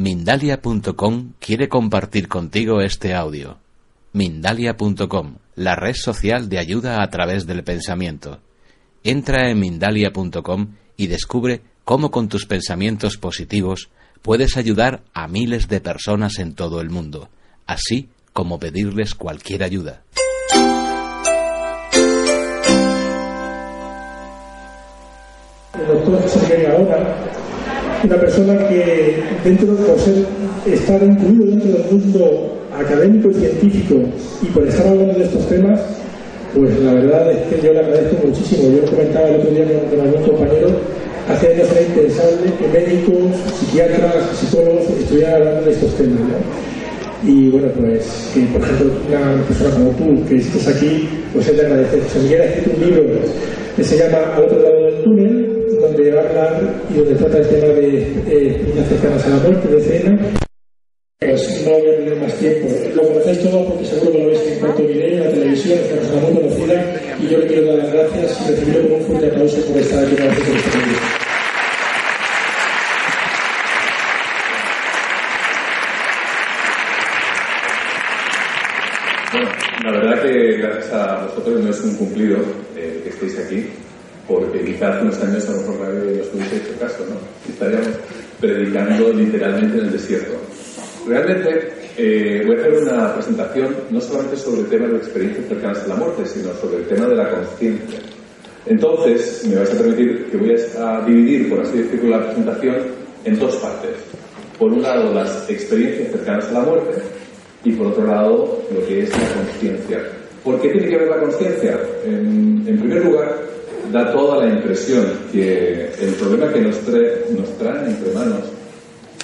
Mindalia.com quiere compartir contigo este audio. Mindalia.com, la red social de ayuda a través del pensamiento. Entra en Mindalia.com y descubre cómo con tus pensamientos positivos puedes ayudar a miles de personas en todo el mundo, así como pedirles cualquier ayuda. El doctor una persona que dentro por ser estar incluido dentro del mundo académico y científico y por estar hablando de estos temas, pues la verdad es que yo le agradezco muchísimo. Yo lo comentaba el otro día con, algún compañero, hace años era impensable que médicos, psiquiatras, psicólogos estuvieran hablando de estos temas. Y bueno, pues que por ejemplo una persona como tú, que estés aquí, pues es de agradecer. José Miguel ha escrito un libro que se llama Al otro lado del túnel, donde va a hablar y donde trata el tema de eh, cercanas a la muerte, de cena. Pues no voy a tener más tiempo. Lo conocéis todo porque seguro que lo veis en cuanto video, en la televisión, es una persona muy conocida y yo le quiero dar las gracias y recibirlo con un fuerte aplauso por estar aquí con nosotros este la verdad que gracias a vosotros no es un cumplido eh, que estéis aquí, porque quizás hace unos años a lo mejor nadie nos hubiese hecho caso, ¿no? Estaríamos predicando literalmente en el desierto. Realmente eh, voy a hacer una presentación no solamente sobre el tema de experiencias cercanas a la muerte, sino sobre el tema de la conciencia. Entonces, me vais a permitir que voy a dividir, por así decirlo, la presentación en dos partes. Por un lado, las experiencias cercanas a la muerte y por otro lado, lo que es la conciencia. ¿Por qué tiene que ver la conciencia? En, en, primer lugar, da toda la impresión que el problema que nos, trae, nos entre manos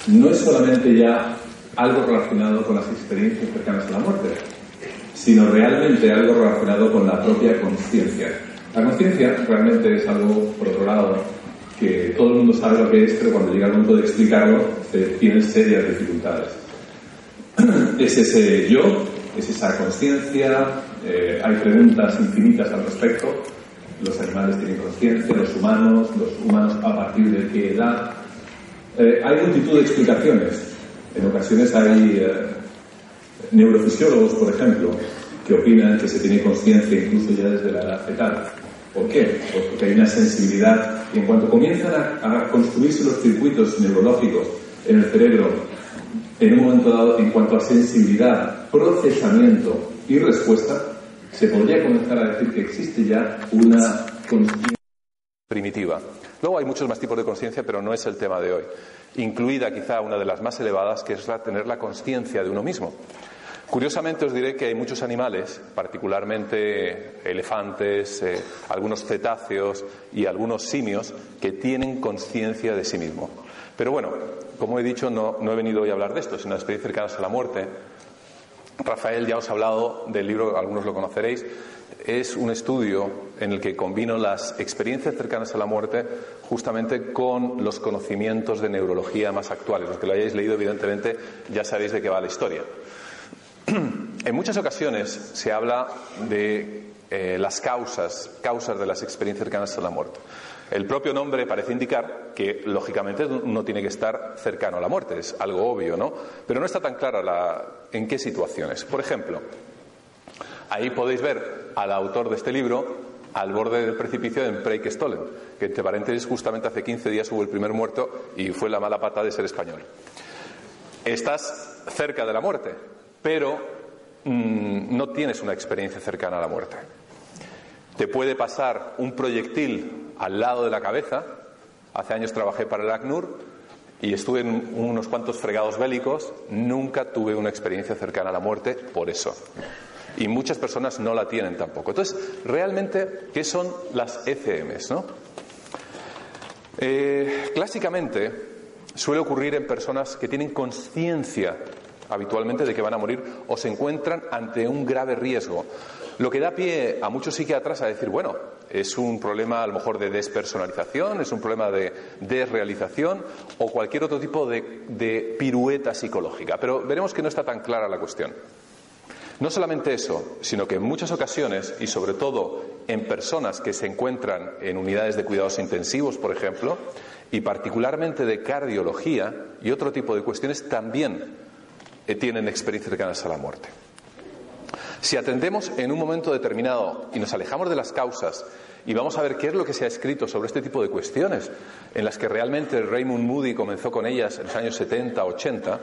no es solamente ya algo relacionado con las experiencias cercanas a la muerte, sino realmente algo relacionado con la propia conciencia. La conciencia realmente es algo, por otro lado, que todo el mundo sabe lo que es, pero cuando llega el momento de explicarlo, tiene serias dificultades. Es ese yo, es esa conciencia, eh, hay preguntas infinitas al respecto. Los animales tienen conciencia, los humanos, los humanos a partir de qué edad. Eh, hay multitud de explicaciones. En ocasiones hay eh, neurofisiólogos, por ejemplo, que opinan que se tiene conciencia incluso ya desde la edad fetal. ¿Por qué? Pues porque hay una sensibilidad y en cuanto comienzan a, a, construirse los circuitos neurológicos en el cerebro, en un momento dado, en cuanto a sensibilidad, procesamiento y respuesta, se podría comenzar a decir que existe ya una conciencia primitiva. Luego hay muchos más tipos de conciencia, pero no es el tema de hoy. Incluida quizá una de las más elevadas, que es la, tener la conciencia de uno mismo. Curiosamente os diré que hay muchos animales, particularmente elefantes, eh, algunos cetáceos y algunos simios, que tienen conciencia de sí mismo. Pero bueno, como he dicho, no, he venido hoy a hablar de esto, sino de experiencias cercanas a la muerte. Rafael ya os ha hablado del libro, algunos lo conoceréis, es un estudio en el que combino las experiencias cercanas a la muerte justamente con los conocimientos de neurología más actuales. Los que lo hayáis leído, evidentemente, ya sabéis de qué va la historia. En muchas ocasiones se habla de eh, las causas, causas de las experiencias cercanas a la muerte. El propio nombre parece indicar que, lógicamente, no tiene que estar cercano a la muerte, es algo obvio, ¿no? Pero no está tan clara la, en qué situaciones. Por ejemplo, ahí podéis ver al autor de este libro al borde del precipicio en Preikestolen, que entre paréntesis justamente hace 15 días hubo el primer muerto y fue la mala pata de ser español. Estás cerca de la muerte, pero mmm, no tienes una experiencia cercana a la muerte. Te puede pasar un proyectil al lado de la cabeza. Hace años trabajé para el ACNUR y estuve en unos cuantos fregados bélicos. Nunca tuve una experiencia cercana a la muerte por eso. Y muchas personas no la tienen tampoco. Entonces, realmente, ¿qué son las ECMs? ¿no? Eh, clásicamente suele ocurrir en personas que tienen conciencia habitualmente de que van a morir o se encuentran ante un grave riesgo. Lo que da pie a muchos psiquiatras a decir, bueno, es un problema a lo mejor de despersonalización, es un problema de desrealización o cualquier otro tipo de, pirueta psicológica. Pero veremos que no está tan clara la cuestión. No solamente eso, sino que en muchas ocasiones, y sobre todo en personas que se encuentran en unidades de cuidados intensivos, por ejemplo, y particularmente de cardiología y otro tipo de cuestiones, también eh, tienen experiencias cercanas a la muerte. Si atendemos en un momento determinado y nos alejamos de las causas y vamos a ver qué es lo que se ha escrito sobre este tipo de cuestiones, en las que realmente Raymond Moody comenzó con ellas en los años 70, 80,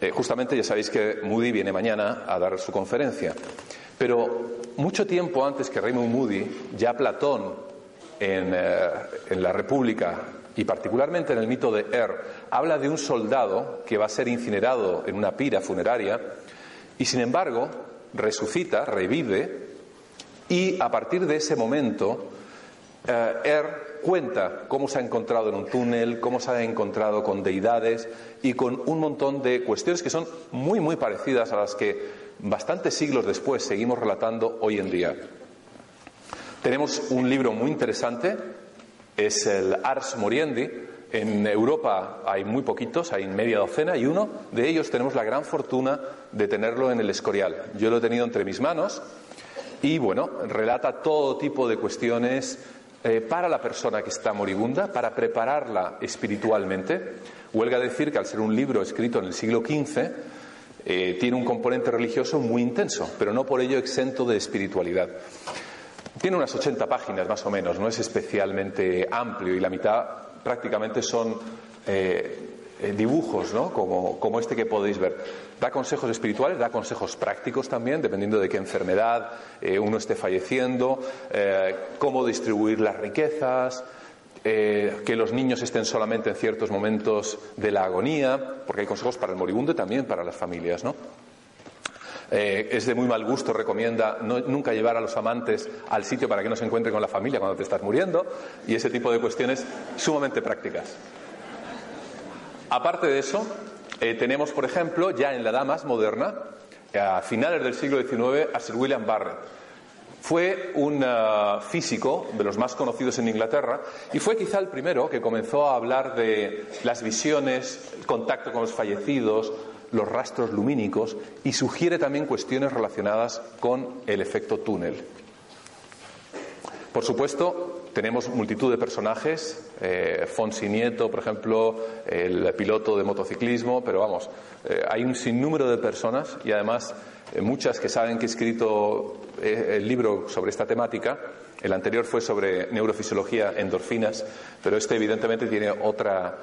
eh, justamente ya sabéis que Moody viene mañana a dar su conferencia. Pero mucho tiempo antes que Raymond Moody, ya Platón eh, en la República y particularmente en el mito de Er, habla de un soldado que va a ser incinerado en una pira funeraria y sin embargo resucita, revive y a partir de ese momento eh, Er cuenta cómo se ha encontrado en un túnel, cómo se ha encontrado con deidades y con un montón de cuestiones que son muy muy parecidas a las que bastantes siglos después seguimos relatando hoy en día. Tenemos un libro muy interesante es el Ars Moriendi. En Europa hay muy poquitos, hay media docena y uno de ellos tenemos la gran fortuna de tenerlo en el Escorial. Yo lo he tenido entre mis manos y bueno, relata todo tipo de cuestiones eh, para la persona que está moribunda, para prepararla espiritualmente. Huelga decir que al ser un libro escrito en el siglo XV, eh, tiene un componente religioso muy intenso, pero no por ello exento de espiritualidad. Tiene unas 80 páginas más o menos, no es especialmente amplio y la mitad prácticamente son eh, eh, dibujos, ¿no? Como, como, este que podéis ver. Da consejos espirituales, da consejos prácticos también, dependiendo de qué enfermedad eh, uno esté falleciendo, cómo distribuir las riquezas, que los niños estén solamente en ciertos momentos de la agonía, porque hay consejos para el moribundo y también para las familias, ¿no? Eh, es de muy mal gusto, recomienda nunca llevar a los amantes al sitio para que no se encuentren con la familia cuando te estás muriendo y ese tipo de cuestiones sumamente prácticas. Aparte de eso, eh, tenemos, por ejemplo, ya en la edad más moderna, a finales del siglo XIX, a Sir William Barrett. Fue un físico de los más conocidos en Inglaterra y fue quizá el primero que comenzó a hablar de las visiones, el contacto con los fallecidos, los rastros lumínicos y sugiere también cuestiones relacionadas con el efecto túnel. Por supuesto, tenemos multitud de personajes, eh, Fonsi Nieto, por ejemplo, el piloto de motociclismo, pero vamos, eh, hay un sinnúmero de personas y además eh, muchas que saben que he escrito eh, el libro sobre esta temática. El anterior fue sobre neurofisiología, endorfinas, pero este evidentemente tiene otra,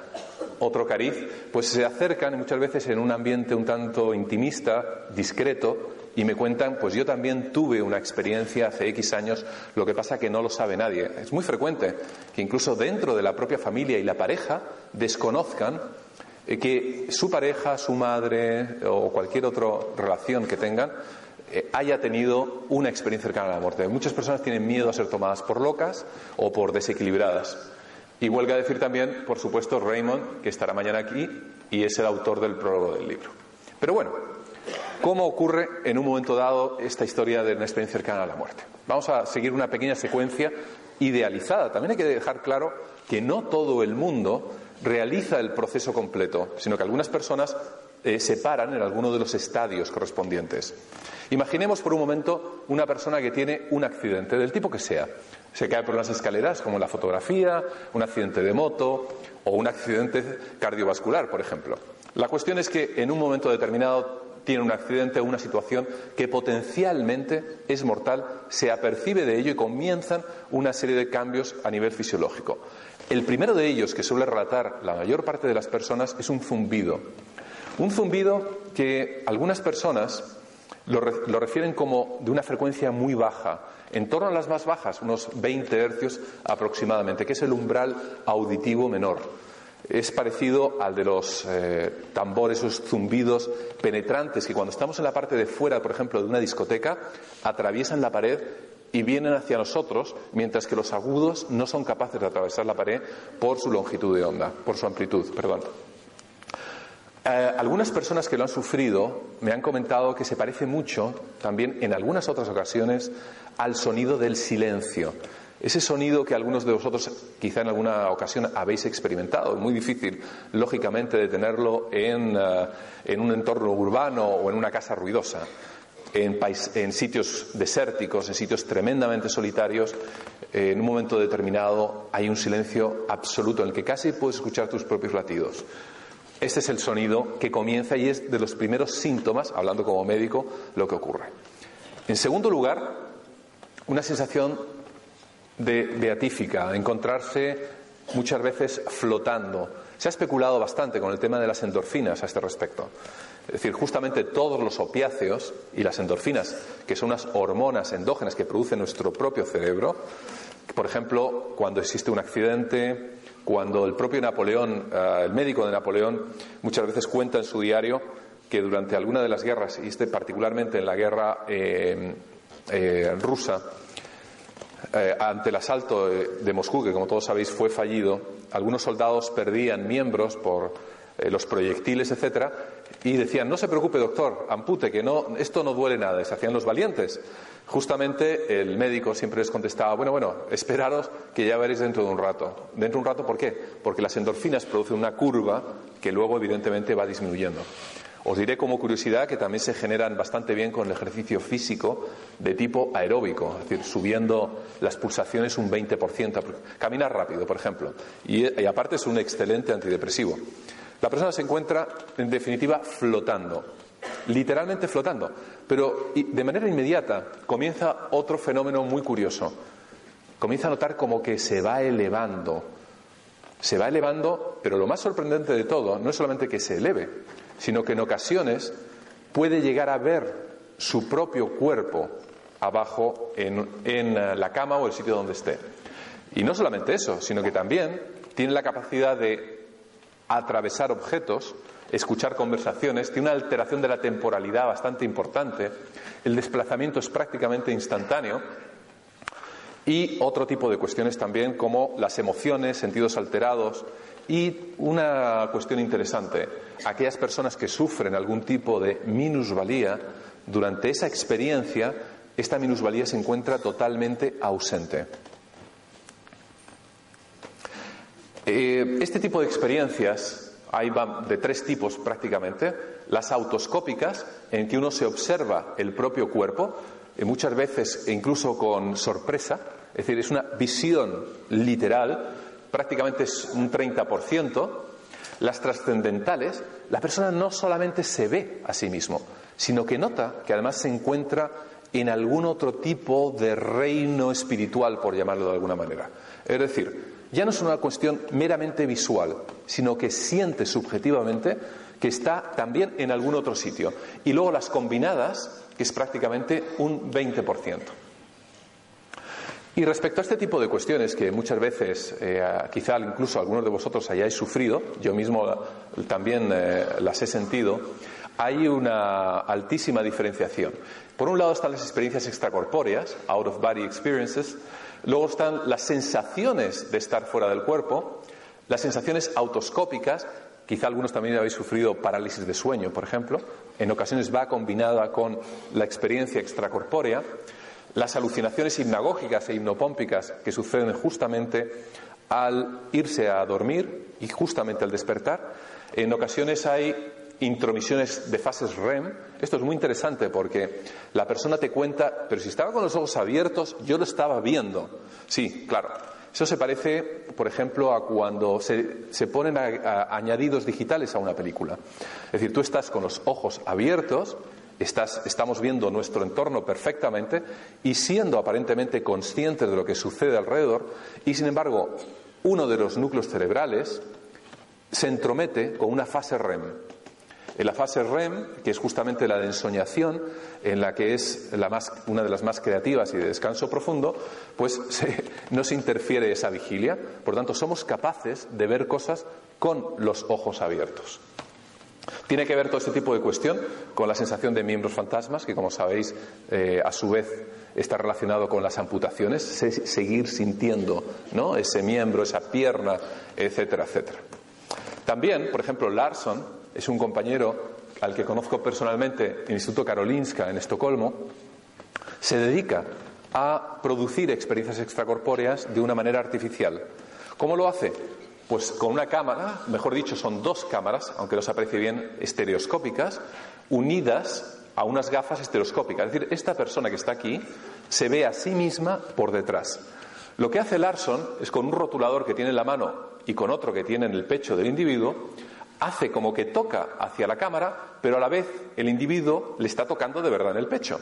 otro cariz, pues se acercan muchas veces en un ambiente un tanto intimista, discreto, y me cuentan, pues yo también tuve una experiencia hace X años, lo que pasa que no lo sabe nadie. Es muy frecuente que incluso dentro de la propia familia y la pareja desconozcan eh, que su pareja, su madre o cualquier otra relación que tengan haya tenido una experiencia cercana a la muerte. Muchas personas tienen miedo a ser tomadas por locas o por desequilibradas. Y huelga decir también, por supuesto, Raymond, que estará mañana aquí y es el autor del prólogo del libro. Pero bueno, ¿cómo ocurre en un momento dado esta historia de una experiencia cercana a la muerte? Vamos a seguir una pequeña secuencia idealizada. También hay que dejar claro que no todo el mundo realiza el proceso completo, sino que algunas personas eh, se paran en alguno de los estadios correspondientes. Imaginemos por un momento una persona que tiene un accidente, del tipo que sea. Se cae por las escaleras, como en la fotografía, un accidente de moto o un accidente cardiovascular, por ejemplo. La cuestión es que en un momento determinado tiene un accidente o una situación que potencialmente es mortal, se apercibe de ello y comienzan una serie de cambios a nivel fisiológico. El primero de ellos, que suele relatar la mayor parte de las personas, es un zumbido. Un zumbido que algunas personas lo, refieren como de una frecuencia muy baja, en torno a las más bajas, unos 20 hercios aproximadamente, que es el umbral auditivo menor. Es parecido al de los eh, tambores, esos zumbidos penetrantes que cuando estamos en la parte de fuera, por ejemplo, de una discoteca, atraviesan la pared y vienen hacia nosotros, mientras que los agudos no son capaces de atravesar la pared por su longitud de onda, por su amplitud, perdón. Eh, algunas personas que lo han sufrido me han comentado que se parece mucho, también en algunas otras ocasiones, al sonido del silencio. Ese sonido que algunos de vosotros quizá en alguna ocasión habéis experimentado, es muy difícil, lógicamente, de tenerlo en, eh, en un entorno urbano o en una casa ruidosa en, sitios desérticos, en sitios tremendamente solitarios, eh, en un momento determinado hay un silencio absoluto en el que casi puedes escuchar tus propios latidos. Este es el sonido que comienza y es de los primeros síntomas, hablando como médico, lo que ocurre. En segundo lugar, una sensación de beatífica, encontrarse muchas veces flotando. Se ha especulado bastante con el tema de las endorfinas a este respecto. Es decir, justamente todos los opiáceos y las endorfinas, que son unas hormonas endógenas que produce nuestro propio cerebro, por ejemplo, cuando existe un accidente, cuando el propio Napoleón, eh, el médico de Napoleón, muchas veces cuenta en su diario que durante alguna de las guerras, y este particularmente en la guerra eh, eh, rusa, ante el asalto de Moscú, que como todos sabéis fue fallido, algunos soldados perdían miembros por los proyectiles, etcétera, y decían, no se preocupe doctor, ampute, que no, esto no duele nada, se hacían los valientes. Justamente el médico siempre les contestaba, bueno, bueno, esperaros que ya veréis dentro de un rato. ¿Dentro de un rato por qué? Porque las endorfinas producen una curva que luego evidentemente va disminuyendo. Os diré como curiosidad que también se generan bastante bien con el ejercicio físico de tipo aeróbico, es decir, subiendo las pulsaciones un 20%. Caminar rápido, por ejemplo. y aparte es un excelente antidepresivo. La persona se encuentra, en definitiva, flotando, literalmente flotando. Pero de manera inmediata comienza otro fenómeno muy curioso. Comienza a notar como que se va elevando. Se va elevando, pero lo más sorprendente de todo no es solamente que se eleve, sino que en ocasiones puede llegar a ver su propio cuerpo abajo en, en la cama o el sitio donde esté. Y no solamente eso, sino que también tiene la capacidad de atravesar objetos, escuchar conversaciones, tiene una alteración de la temporalidad bastante importante, el desplazamiento es prácticamente instantáneo y otro tipo de cuestiones también como las emociones, sentidos alterados y una cuestión interesante, aquellas personas que sufren algún tipo de minusvalía, durante esa experiencia esta minusvalía se encuentra totalmente ausente. Eh, este tipo de experiencias hay de tres tipos prácticamente. Las autoscópicas, en que uno se observa el propio cuerpo, y muchas veces incluso con sorpresa, es decir, es una visión literal, prácticamente es un 30%. Las trascendentales, la persona no solamente se ve a sí mismo, sino que nota que además se encuentra en algún otro tipo de reino espiritual, por llamarlo de alguna manera. Es decir, ya no es una cuestión meramente visual, sino que siente subjetivamente que está también en algún otro sitio. Y luego las combinadas, que es prácticamente un 20%. Y respecto a este tipo de cuestiones que muchas veces, eh, quizá incluso algunos de vosotros hayáis sufrido, yo mismo también eh, las he sentido, hay una altísima diferenciación. Por un lado están las experiencias extracorpóreas, out of body experiences, Luego están las sensaciones de estar fuera del cuerpo, las sensaciones autoscópicas, quizá algunos también habéis sufrido parálisis de sueño, por ejemplo, en ocasiones va combinada con la experiencia extracorpórea, las alucinaciones hipnagógicas e hipnopómpicas que suceden justamente al irse a dormir y justamente al despertar. En ocasiones hay intromisiones de fases REM. Esto es muy interesante porque la persona te cuenta, pero si estaba con los ojos abiertos, yo lo estaba viendo. Sí, claro. Eso se parece, por ejemplo, a cuando se, ponen añadidos digitales a una película. Es decir, tú estás con los ojos abiertos, estamos viendo nuestro entorno perfectamente y siendo aparentemente conscientes de lo que sucede alrededor, y sin embargo, uno de los núcleos cerebrales se entromete con una fase REM. En la fase REM, que es justamente la de ensoñación, en la que es una de las más creativas y de descanso profundo, pues no se interfiere esa vigilia. Por tanto, somos capaces de ver cosas con los ojos abiertos. Tiene que ver todo este tipo de cuestión con la sensación de miembros fantasmas, que como sabéis, eh, a su vez está relacionado con las amputaciones, seguir sintiendo ¿no? ese miembro, esa pierna, etcétera, etcétera. También, por ejemplo, Larson es un compañero al que conozco personalmente en el Instituto Karolinska en Estocolmo, se dedica a producir experiencias extracorpóreas de una manera artificial. ¿Cómo lo hace? Pues con una cámara, mejor dicho, son dos cámaras, aunque no se aprecie bien, estereoscópicas, unidas a unas gafas estereoscópicas. Es decir, esta persona que está aquí se ve a sí misma por detrás. Lo que hace Larson es con un rotulador que tiene en la mano y con otro que tiene en el pecho del individuo, hace como que toca hacia la cámara, pero a la vez el individuo le está tocando de verdad en el pecho.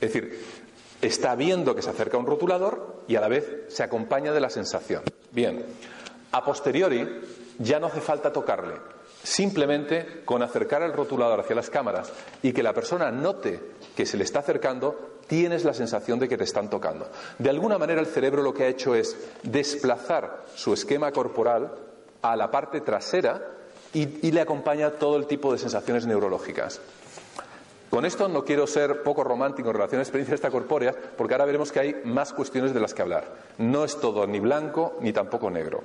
Es decir, está viendo que se acerca un rotulador y a la vez se acompaña de la sensación. Bien, a posteriori ya no hace falta tocarle. Simplemente con acercar el rotulador hacia las cámaras y que la persona note que se le está acercando, tienes la sensación de que te están tocando. De alguna manera el cerebro lo que ha hecho es desplazar su esquema corporal a la parte trasera y, le acompaña todo el tipo de sensaciones neurológicas. Con esto no quiero ser poco romántico en relación a experiencias extracorpóreas, porque ahora veremos que hay más cuestiones de las que hablar. No es todo ni blanco ni tampoco negro.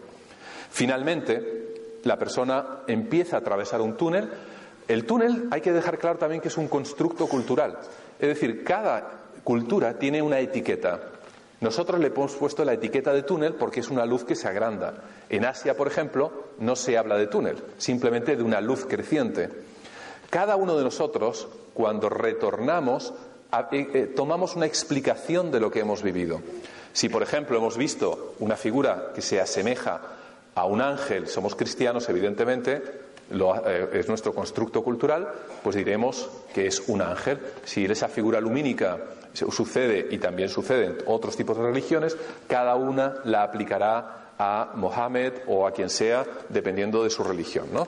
Finalmente, la persona empieza a atravesar un túnel. El túnel hay que dejar claro también que es un constructo cultural. Es decir, cada cultura tiene una etiqueta. Nosotros le hemos puesto la etiqueta de túnel porque es una luz que se agranda. En Asia, por ejemplo, no se habla de túnel, simplemente de una luz creciente. Cada uno de nosotros, cuando retornamos, eh, eh, tomamos una explicación de lo que hemos vivido. Si, por ejemplo, hemos visto una figura que se asemeja a un ángel, somos cristianos, evidentemente, eh, es nuestro constructo cultural, pues diremos que es un ángel. Si esa figura lumínica sucede y también sucede en otros tipos de religiones, cada una la aplicará a Mohammed o a quien sea, dependiendo de su religión. ¿no?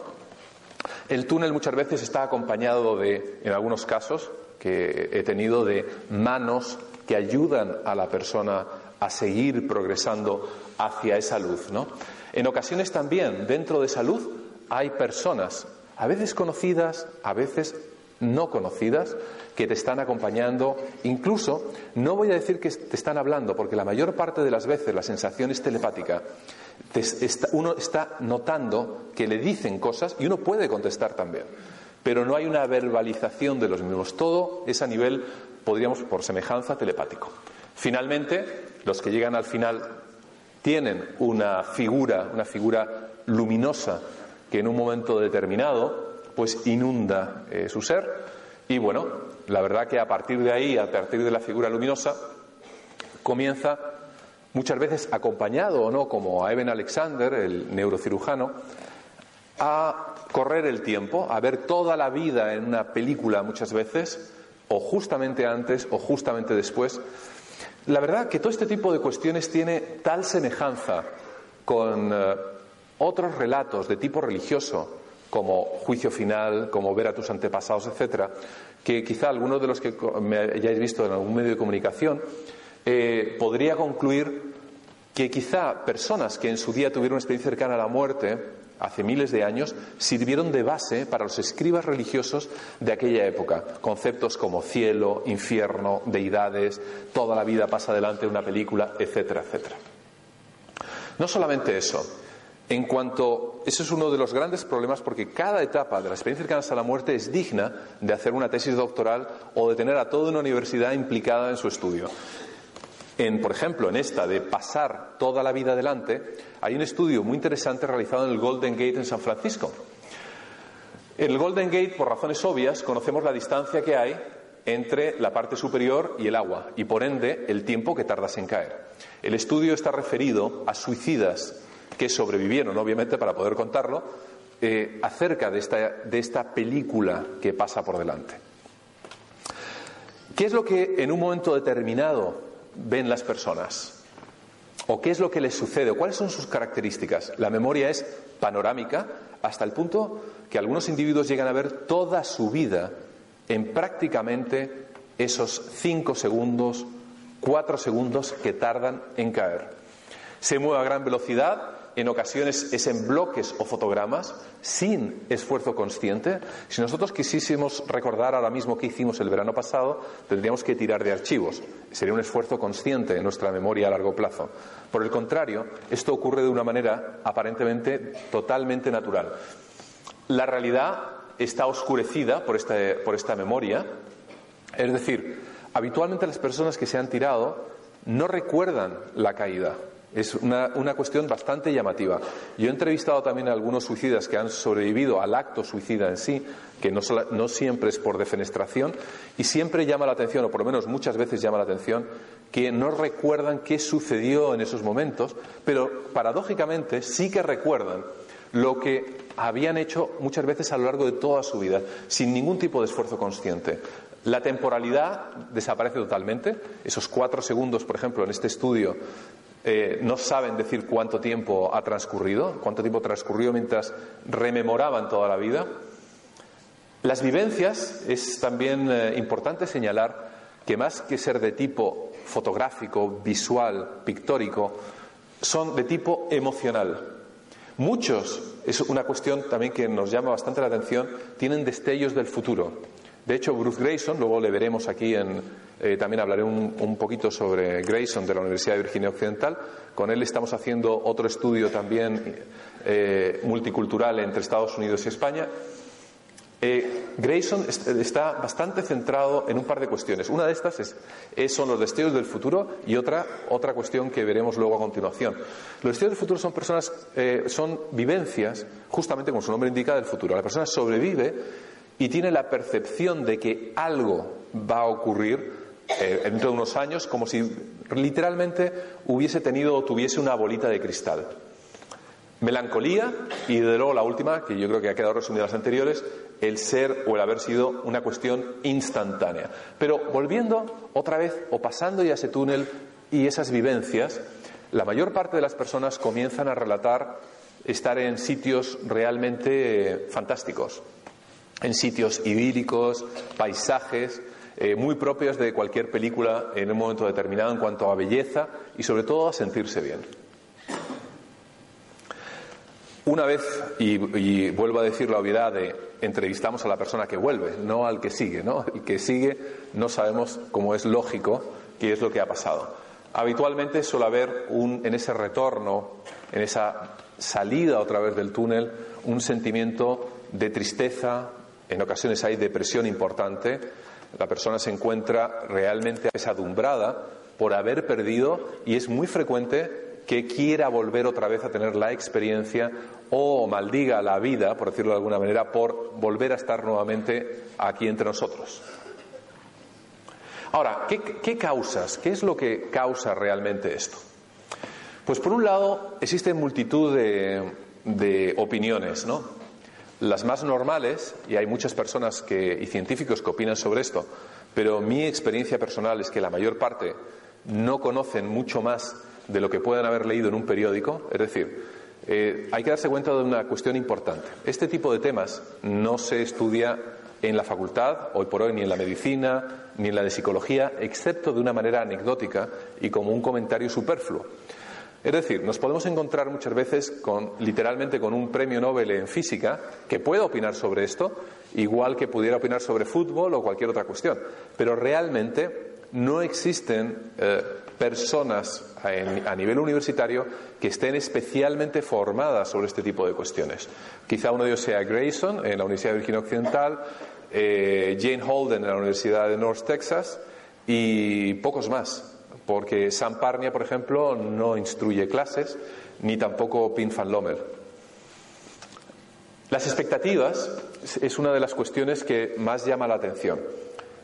El túnel muchas veces está acompañado de, en algunos casos que he tenido, de manos que ayudan a la persona a seguir progresando hacia esa luz. ¿no? En ocasiones también, dentro de esa luz, hay personas, a veces conocidas, a veces no conocidas, que te están acompañando. Incluso, no voy a decir que te están hablando, porque la mayor parte de las veces la sensación es telepática. uno está notando que le dicen cosas y uno puede contestar también. Pero no hay una verbalización de los mismos. Todo es a nivel, podríamos, por semejanza, telepático. Finalmente, los que llegan al final tienen una figura, una figura luminosa que en un momento determinado pues inunda eh, su ser y bueno, la verdad que a partir de ahí, a partir de la figura luminosa, comienza muchas veces acompañado o no, como a Eben Alexander, el neurocirujano, a correr el tiempo, a ver toda la vida en una película muchas veces, o justamente antes o justamente después. La verdad que todo este tipo de cuestiones tiene tal semejanza con eh, otros relatos de tipo religioso, como juicio final, como ver a tus antepasados, etcétera, que quizá algunos de los que me hayáis visto en algún medio de comunicación eh, podría concluir que quizá personas que en su día tuvieron una experiencia cercana a la muerte, hace miles de años, sirvieron de base para los escribas religiosos de aquella época. Conceptos como cielo, infierno, deidades, toda la vida pasa adelante una película, etcétera, etcétera. No solamente eso, en cuanto, eso es uno de los grandes problemas porque cada etapa de la experiencia cercana a la muerte es digna de hacer una tesis doctoral o de tener a toda una universidad implicada en su estudio. En, por ejemplo, en esta de pasar toda la vida adelante, hay un estudio muy interesante realizado en el Golden Gate en San Francisco. En el Golden Gate, por razones obvias, conocemos la distancia que hay entre la parte superior y el agua y, por ende, el tiempo que tardas en caer. El estudio está referido a suicidas que sobrevivieron, obviamente, para poder contarlo, eh, acerca de esta, de esta película que pasa por delante. ¿Qué es lo que en un momento determinado ven las personas? ¿O qué es lo que les sucede? ¿O cuáles son sus características? La memoria es panorámica hasta el punto que algunos individuos llegan a ver toda su vida en prácticamente esos cinco segundos, cuatro segundos que tardan en caer. Se mueve a gran velocidad, en ocasiones es en bloques o fotogramas, sin esfuerzo consciente. Si nosotros quisiésemos recordar ahora mismo qué hicimos el verano pasado, tendríamos que tirar de archivos. Sería un esfuerzo consciente en nuestra memoria a largo plazo. Por el contrario, esto ocurre de una manera aparentemente totalmente natural. La realidad está oscurecida por esta, por esta memoria, es decir, habitualmente las personas que se han tirado no recuerdan la caída. Es una, cuestión bastante llamativa. Yo he entrevistado también a algunos suicidas que han sobrevivido al acto suicida en sí, que no, no, siempre es por defenestración, y siempre llama la atención, o por lo menos muchas veces llama la atención, que no recuerdan qué sucedió en esos momentos, pero paradójicamente sí que recuerdan lo que habían hecho muchas veces a lo largo de toda su vida, sin ningún tipo de esfuerzo consciente. La temporalidad desaparece totalmente. Esos cuatro segundos, por ejemplo, en este estudio eh, no saben decir cuánto tiempo ha transcurrido, cuánto tiempo transcurrió mientras rememoraban toda la vida. Las vivencias es también eh, importante señalar que más que ser de tipo fotográfico, visual, pictórico, son de tipo emocional. Muchos, es una cuestión también que nos llama bastante la atención, tienen destellos del futuro. De hecho, Bruce Grayson, luego le veremos aquí en, eh, también hablaré un, poquito sobre Grayson de la Universidad de Virginia Occidental. Con él estamos haciendo otro estudio también eh, multicultural entre Estados Unidos y España. Eh, Grayson está bastante centrado en un par de cuestiones. Una de estas es, son los destellos del futuro y otra, otra cuestión que veremos luego a continuación. Los destellos del futuro son personas, son vivencias, justamente como su nombre indica, del futuro. La persona sobrevive y tiene la percepción de que algo va a ocurrir eh, dentro de unos años como si literalmente hubiese tenido o tuviese una bolita de cristal. Melancolía y de luego la última, que yo creo que ha quedado resumida en las anteriores, el ser o el haber sido una cuestión instantánea. Pero volviendo otra vez o pasando ya ese túnel y esas vivencias, la mayor parte de las personas comienzan a relatar estar en sitios realmente eh, fantásticos, en sitios idílicos, paisajes eh, muy propios de cualquier película en un momento determinado en cuanto a belleza y sobre todo a sentirse bien. Una vez, y, vuelvo a decir la obviedad de entrevistamos a la persona que vuelve, no al que sigue, ¿no? El que sigue no sabemos, como es lógico, qué es lo que ha pasado. Habitualmente suele haber un, en ese retorno, en esa salida otra vez del túnel, un sentimiento de tristeza, en ocasiones hay depresión importante, la persona se encuentra realmente apesadumbrada por haber perdido y es muy frecuente que quiera volver otra vez a tener la experiencia o maldiga la vida, por decirlo de alguna manera, por volver a estar nuevamente aquí entre nosotros. Ahora, ¿qué, causas? ¿Qué es lo que causa realmente esto? Pues por un lado existen multitud de, de opiniones, ¿no? Las más normales, y hay muchas personas que, y científicos que opinan sobre esto, pero mi experiencia personal es que la mayor parte no conocen mucho más de lo que puedan haber leído en un periódico. Es decir, eh, hay que darse cuenta de una cuestión importante. Este tipo de temas no se estudia en la facultad, hoy por hoy, ni en la medicina, ni en la de psicología, excepto de una manera anecdótica y como un comentario superfluo. Es decir, nos podemos encontrar muchas veces con, literalmente con un premio Nobel en física que pueda opinar sobre esto, igual que pudiera opinar sobre fútbol o cualquier otra cuestión. Pero realmente no existen eh, personas a, nivel universitario que estén especialmente formadas sobre este tipo de cuestiones. Quizá uno de ellos sea Grayson en la Universidad de Virginia Occidental, eh, Jane Holden en la Universidad de North Texas y pocos más porque Sam Parnia, por ejemplo, no instruye clases, ni tampoco Pin van Lommel. Las expectativas es una de las cuestiones que más llama la atención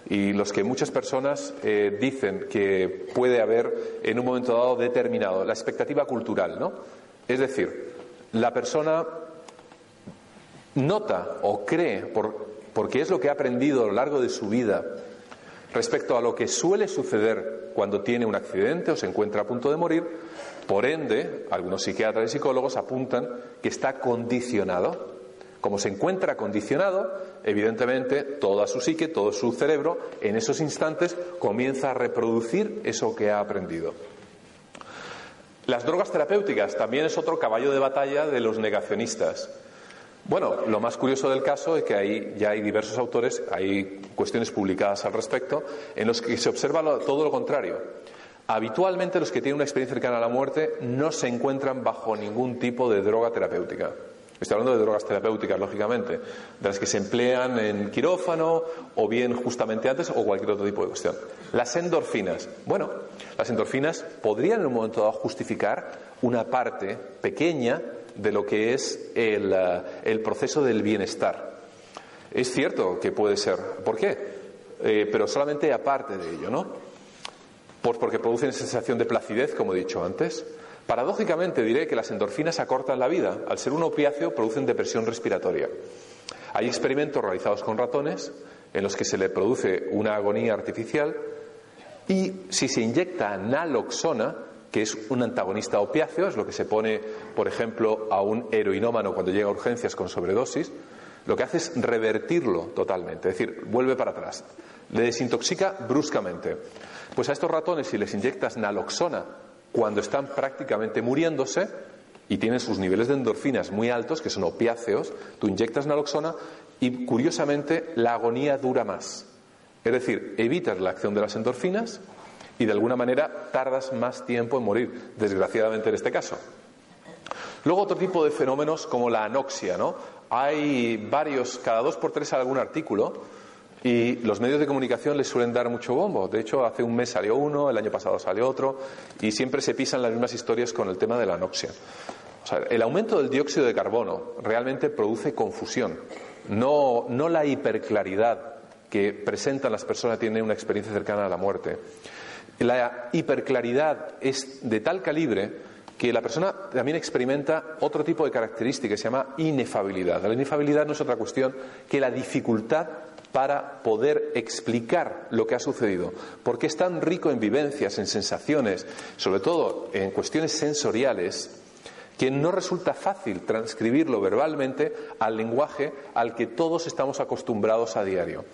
y los que muchas personas eh, dicen que puede haber en un momento dado determinado, la expectativa cultural, ¿no? Es decir, la persona nota o cree, por, porque es lo que ha aprendido a lo largo de su vida, respecto a lo que suele suceder cuando tiene un accidente o se encuentra a punto de morir. Por ende, algunos psiquiatras y psicólogos apuntan que está condicionado. Como se encuentra condicionado, evidentemente toda su psique, todo su cerebro, en esos instantes comienza a reproducir eso que ha aprendido. Las drogas terapéuticas también es otro caballo de batalla de los negacionistas. Bueno, lo más curioso del caso es que hay, ya hay diversos autores, hay cuestiones publicadas al respecto, en los que se observa todo lo contrario. Habitualmente los que tienen una experiencia cercana a la muerte no se encuentran bajo ningún tipo de droga terapéutica. Estoy hablando de drogas terapéuticas, lógicamente, de las que se emplean en quirófano o bien justamente antes o cualquier otro tipo de cuestión. Las endorfinas. Bueno, las endorfinas podrían en un momento dado justificar una parte pequeña de lo que es el, eh, el proceso del bienestar. Es cierto que puede ser. ¿Por qué? Eh, pero solamente aparte de ello, ¿no? Pues porque producen sensación de placidez, como he dicho antes. Paradójicamente diré que las endorfinas acortan la vida. Al ser un opiáceo producen depresión respiratoria. Hay experimentos realizados con ratones en los que se le produce una agonía artificial y si se inyecta naloxona, que es un antagonista opiáceo, es lo que se pone, por ejemplo, a un heroinómano cuando llega a urgencias con sobredosis, lo que hace es revertirlo totalmente, es decir, vuelve para atrás, le desintoxica bruscamente. Pues a estos ratones, si les inyectas naloxona cuando están prácticamente muriéndose y tienen sus niveles de endorfinas muy altos, que son opiáceos, tú inyectas naloxona y curiosamente la agonía dura más. Es decir, evitas la acción de las endorfinas y de alguna manera tardas más tiempo en morir, desgraciadamente en este caso. Luego otro tipo de fenómenos como la anoxia, ¿no? Hay varios, cada dos por tres algún artículo y los medios de comunicación les suelen dar mucho bombo. De hecho, hace un mes salió uno, el año pasado salió otro y siempre se pisan las mismas historias con el tema de la anoxia. O sea, el aumento del dióxido de carbono realmente produce confusión, no, no la hiperclaridad que presentan las personas que tienen una experiencia cercana a la muerte. La hiperclaridad es de tal calibre que la persona también experimenta otro tipo de característica que se llama inefabilidad. La inefabilidad no es otra cuestión que la dificultad para poder explicar lo que ha sucedido, porque es tan rico en vivencias, en sensaciones, sobre todo en cuestiones sensoriales, que no resulta fácil transcribirlo verbalmente al lenguaje al que todos estamos acostumbrados a diario.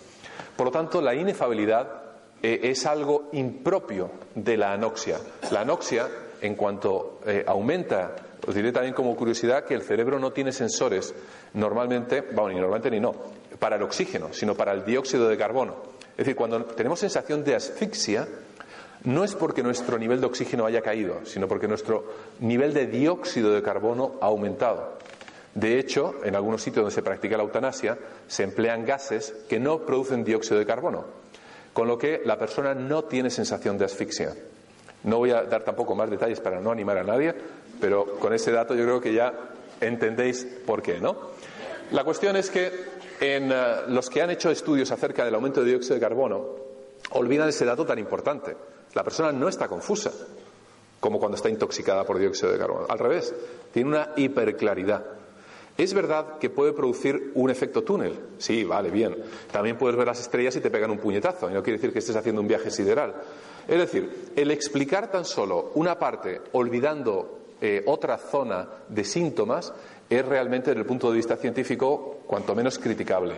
Por lo tanto, la inefabilidad eh, es algo impropio de la anoxia. La anoxia, en cuanto eh, aumenta, os diré también como curiosidad que el cerebro no tiene sensores normalmente, bueno, ni normalmente ni no, para el oxígeno, sino para el dióxido de carbono. Es decir, cuando tenemos sensación de asfixia, no es porque nuestro nivel de oxígeno haya caído, sino porque nuestro nivel de dióxido de carbono ha aumentado. De hecho, en algunos sitios donde se practica la eutanasia, se emplean gases que no producen dióxido de carbono con lo que la persona no tiene sensación de asfixia. No voy a dar tampoco más detalles para no animar a nadie, pero con ese dato yo creo que ya entendéis por qué, ¿no? La cuestión es que en eh, los que han hecho estudios acerca del aumento de dióxido de carbono olvidan ese dato tan importante. La persona no está confusa como cuando está intoxicada por dióxido de carbono. Al revés, tiene una hiperclaridad. Es verdad que puede producir un efecto túnel. Sí, vale, bien. También puedes ver las estrellas y te pegan un puñetazo. Y no quiere decir que estés haciendo un viaje sideral. Es decir, el explicar tan solo una parte olvidando eh, otra zona de síntomas es realmente, desde el punto de vista científico, cuanto menos criticable.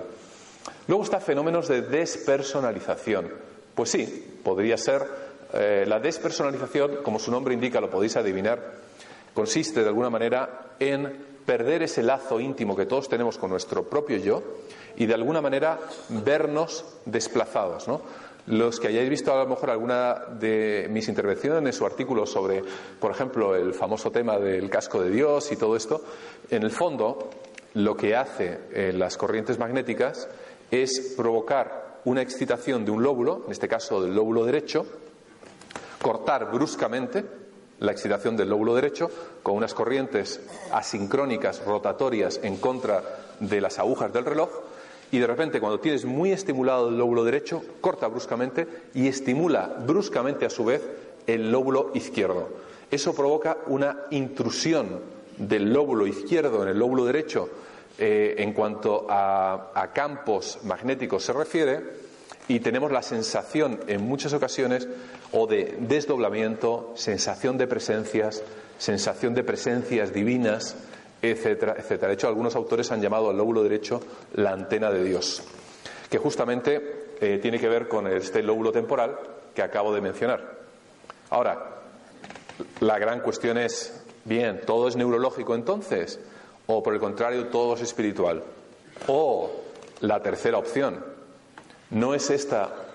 Luego está fenómenos de despersonalización. Pues sí, podría ser eh, la despersonalización, como su nombre indica, lo podéis adivinar, consiste de alguna manera en perder ese lazo íntimo que todos tenemos con nuestro propio yo y de alguna manera vernos desplazados. ¿no? Los que hayáis visto a lo mejor alguna de mis intervenciones o artículos sobre, por ejemplo, el famoso tema del casco de Dios y todo esto, en el fondo lo que hace en las corrientes magnéticas es provocar una excitación de un lóbulo, en este caso del lóbulo derecho, cortar bruscamente la excitación del lóbulo derecho con unas corrientes asincrónicas rotatorias en contra de las agujas del reloj y de repente cuando tienes muy estimulado el lóbulo derecho corta bruscamente y estimula bruscamente a su vez el lóbulo izquierdo. Eso provoca una intrusión del lóbulo izquierdo en el lóbulo derecho eh, en cuanto a, a campos magnéticos se refiere y tenemos la sensación en muchas ocasiones o de desdoblamiento, sensación de presencias, sensación de presencias divinas, etcétera, etcétera. De hecho, algunos autores han llamado al lóbulo derecho la antena de Dios, que justamente eh, tiene que ver con este lóbulo temporal que acabo de mencionar. Ahora, La gran cuestión es, bien, ¿todo es neurológico entonces? ¿O por el contrario, todo es espiritual? O la tercera opción, ¿no es esta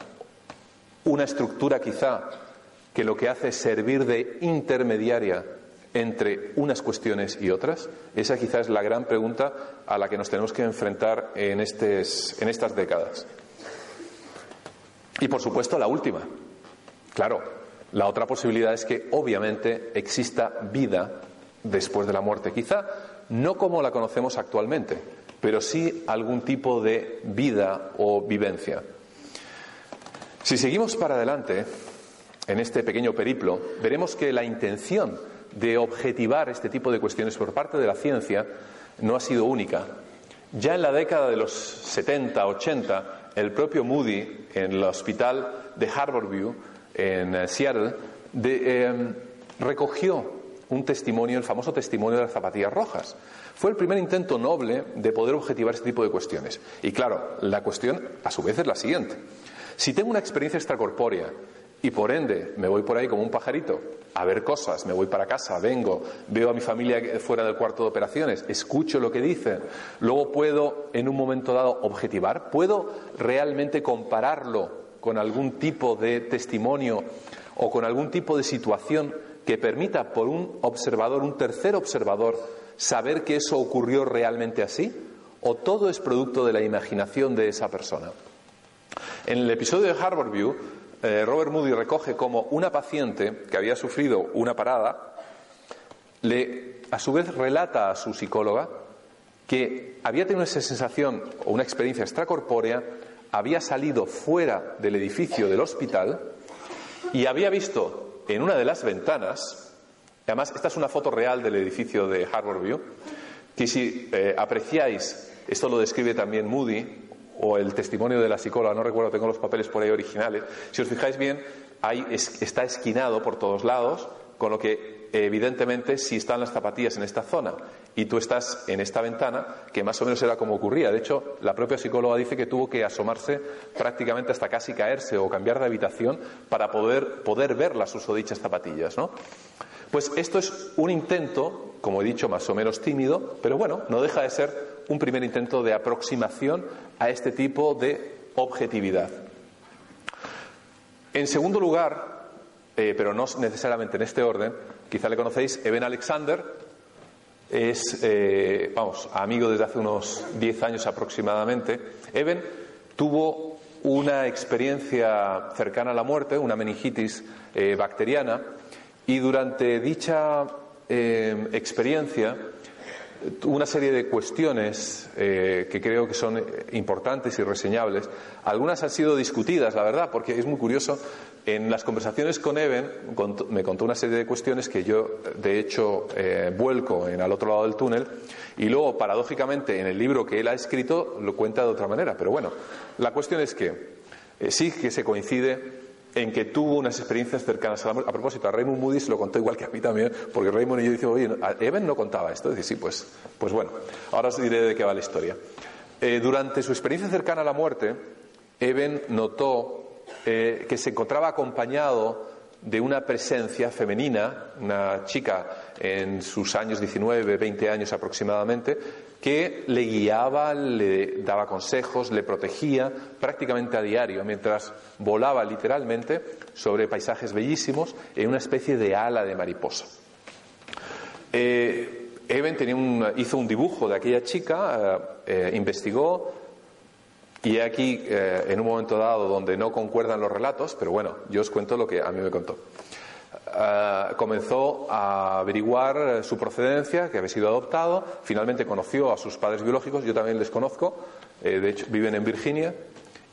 una estructura quizá que lo que hace es servir de intermediaria entre unas cuestiones y otras? Esa quizás es la gran pregunta a la que nos tenemos que enfrentar en, en estas décadas. Y por supuesto la última. Claro, la otra posibilidad es que obviamente exista vida después de la muerte. Quizá no como la conocemos actualmente, pero sí algún tipo de vida o vivencia. Si seguimos para adelante en este pequeño periplo, veremos que la intención de objetivar este tipo de cuestiones por parte de la ciencia no ha sido única. Ya en la década de los 70, 80, el propio Moody, en el hospital de Harborview, en eh, Seattle, em, recogió un testimonio, el famoso testimonio de las zapatillas rojas. Fue el primer intento noble de poder objetivar este tipo de cuestiones. Y claro, la cuestión a su vez es la siguiente. Si tengo una experiencia extracorpórea y por ende me voy por ahí como un pajarito a ver cosas, me voy para casa, vengo, veo a mi familia fuera del cuarto de operaciones, escucho lo que dicen, luego puedo en un momento dado objetivar, puedo realmente compararlo con algún tipo de testimonio o con algún tipo de situación que permita por un observador, un tercer observador, saber que eso ocurrió realmente así? ¿O todo es producto de la imaginación de esa persona? En el episodio de Harvard View, eh, Robert Moody recoge como una paciente que había sufrido una parada, le, a su vez relata a su psicóloga que había tenido esa sensación o una experiencia extracorpórea había salido fuera del edificio del hospital y había visto en una de las ventanas, además esta es una foto real del edificio de Harvard View, que si eh, apreciáis, esto lo describe también Moody, o el testimonio de la psicóloga, no recuerdo, tengo los papeles por ahí originales, si os fijáis bien, ahí está esquinado por todos lados, con lo que evidentemente si están las zapatillas en esta zona y tú estás en esta ventana, que más o menos era como ocurría. De hecho, la propia psicóloga dice que tuvo que asomarse prácticamente hasta casi caerse o cambiar de habitación para poder, poder ver las usodichas zapatillas, ¿no? Pues esto es un intento, como he dicho, más o menos tímido, pero bueno, no deja de ser un primer intento de aproximación a este tipo de objetividad. En segundo lugar, eh, pero no necesariamente en este orden, quizá le conocéis, Eben Alexander, es, eh, vamos, amigo desde hace unos 10 años aproximadamente. Eben tuvo una experiencia cercana a la muerte, una meningitis eh, bacteriana, y durante dicha experiencia una serie de cuestiones eh, que creo que son importantes y reseñables. Algunas han sido discutidas, la verdad, porque es muy curioso. En las conversaciones con Eben me contó una serie de cuestiones que yo, de hecho, eh, vuelco en al otro lado del túnel y luego, paradójicamente, en el libro que él ha escrito lo cuenta de otra manera. Pero bueno, la cuestión es que eh, sí que se coincide en que tuvo unas experiencias cercanas a la muerte. A propósito, a Raymond Moody se lo contó igual que a mí también, porque Raymond y yo decimos, oye, Eben no contaba esto. Dice, sí, pues, pues bueno, ahora os diré de qué va la historia. Eh, durante su experiencia cercana a la muerte, Eben notó eh, que se encontraba acompañado de una presencia femenina, una chica en sus años 19, 20 años aproximadamente, que le guiaba, le daba consejos, le protegía prácticamente a diario, mientras volaba literalmente sobre paisajes bellísimos en una especie de ala de mariposa. Eh, Eben hizo un dibujo de aquella chica, eh, eh, investigó, y aquí, en un momento dado donde no concuerdan los relatos, pero bueno, yo os cuento lo que a mí me contó. Eh, comenzó a averiguar su procedencia, que había sido adoptado, finalmente conoció a sus padres biológicos, yo también les conozco, eh, de hecho viven en Virginia,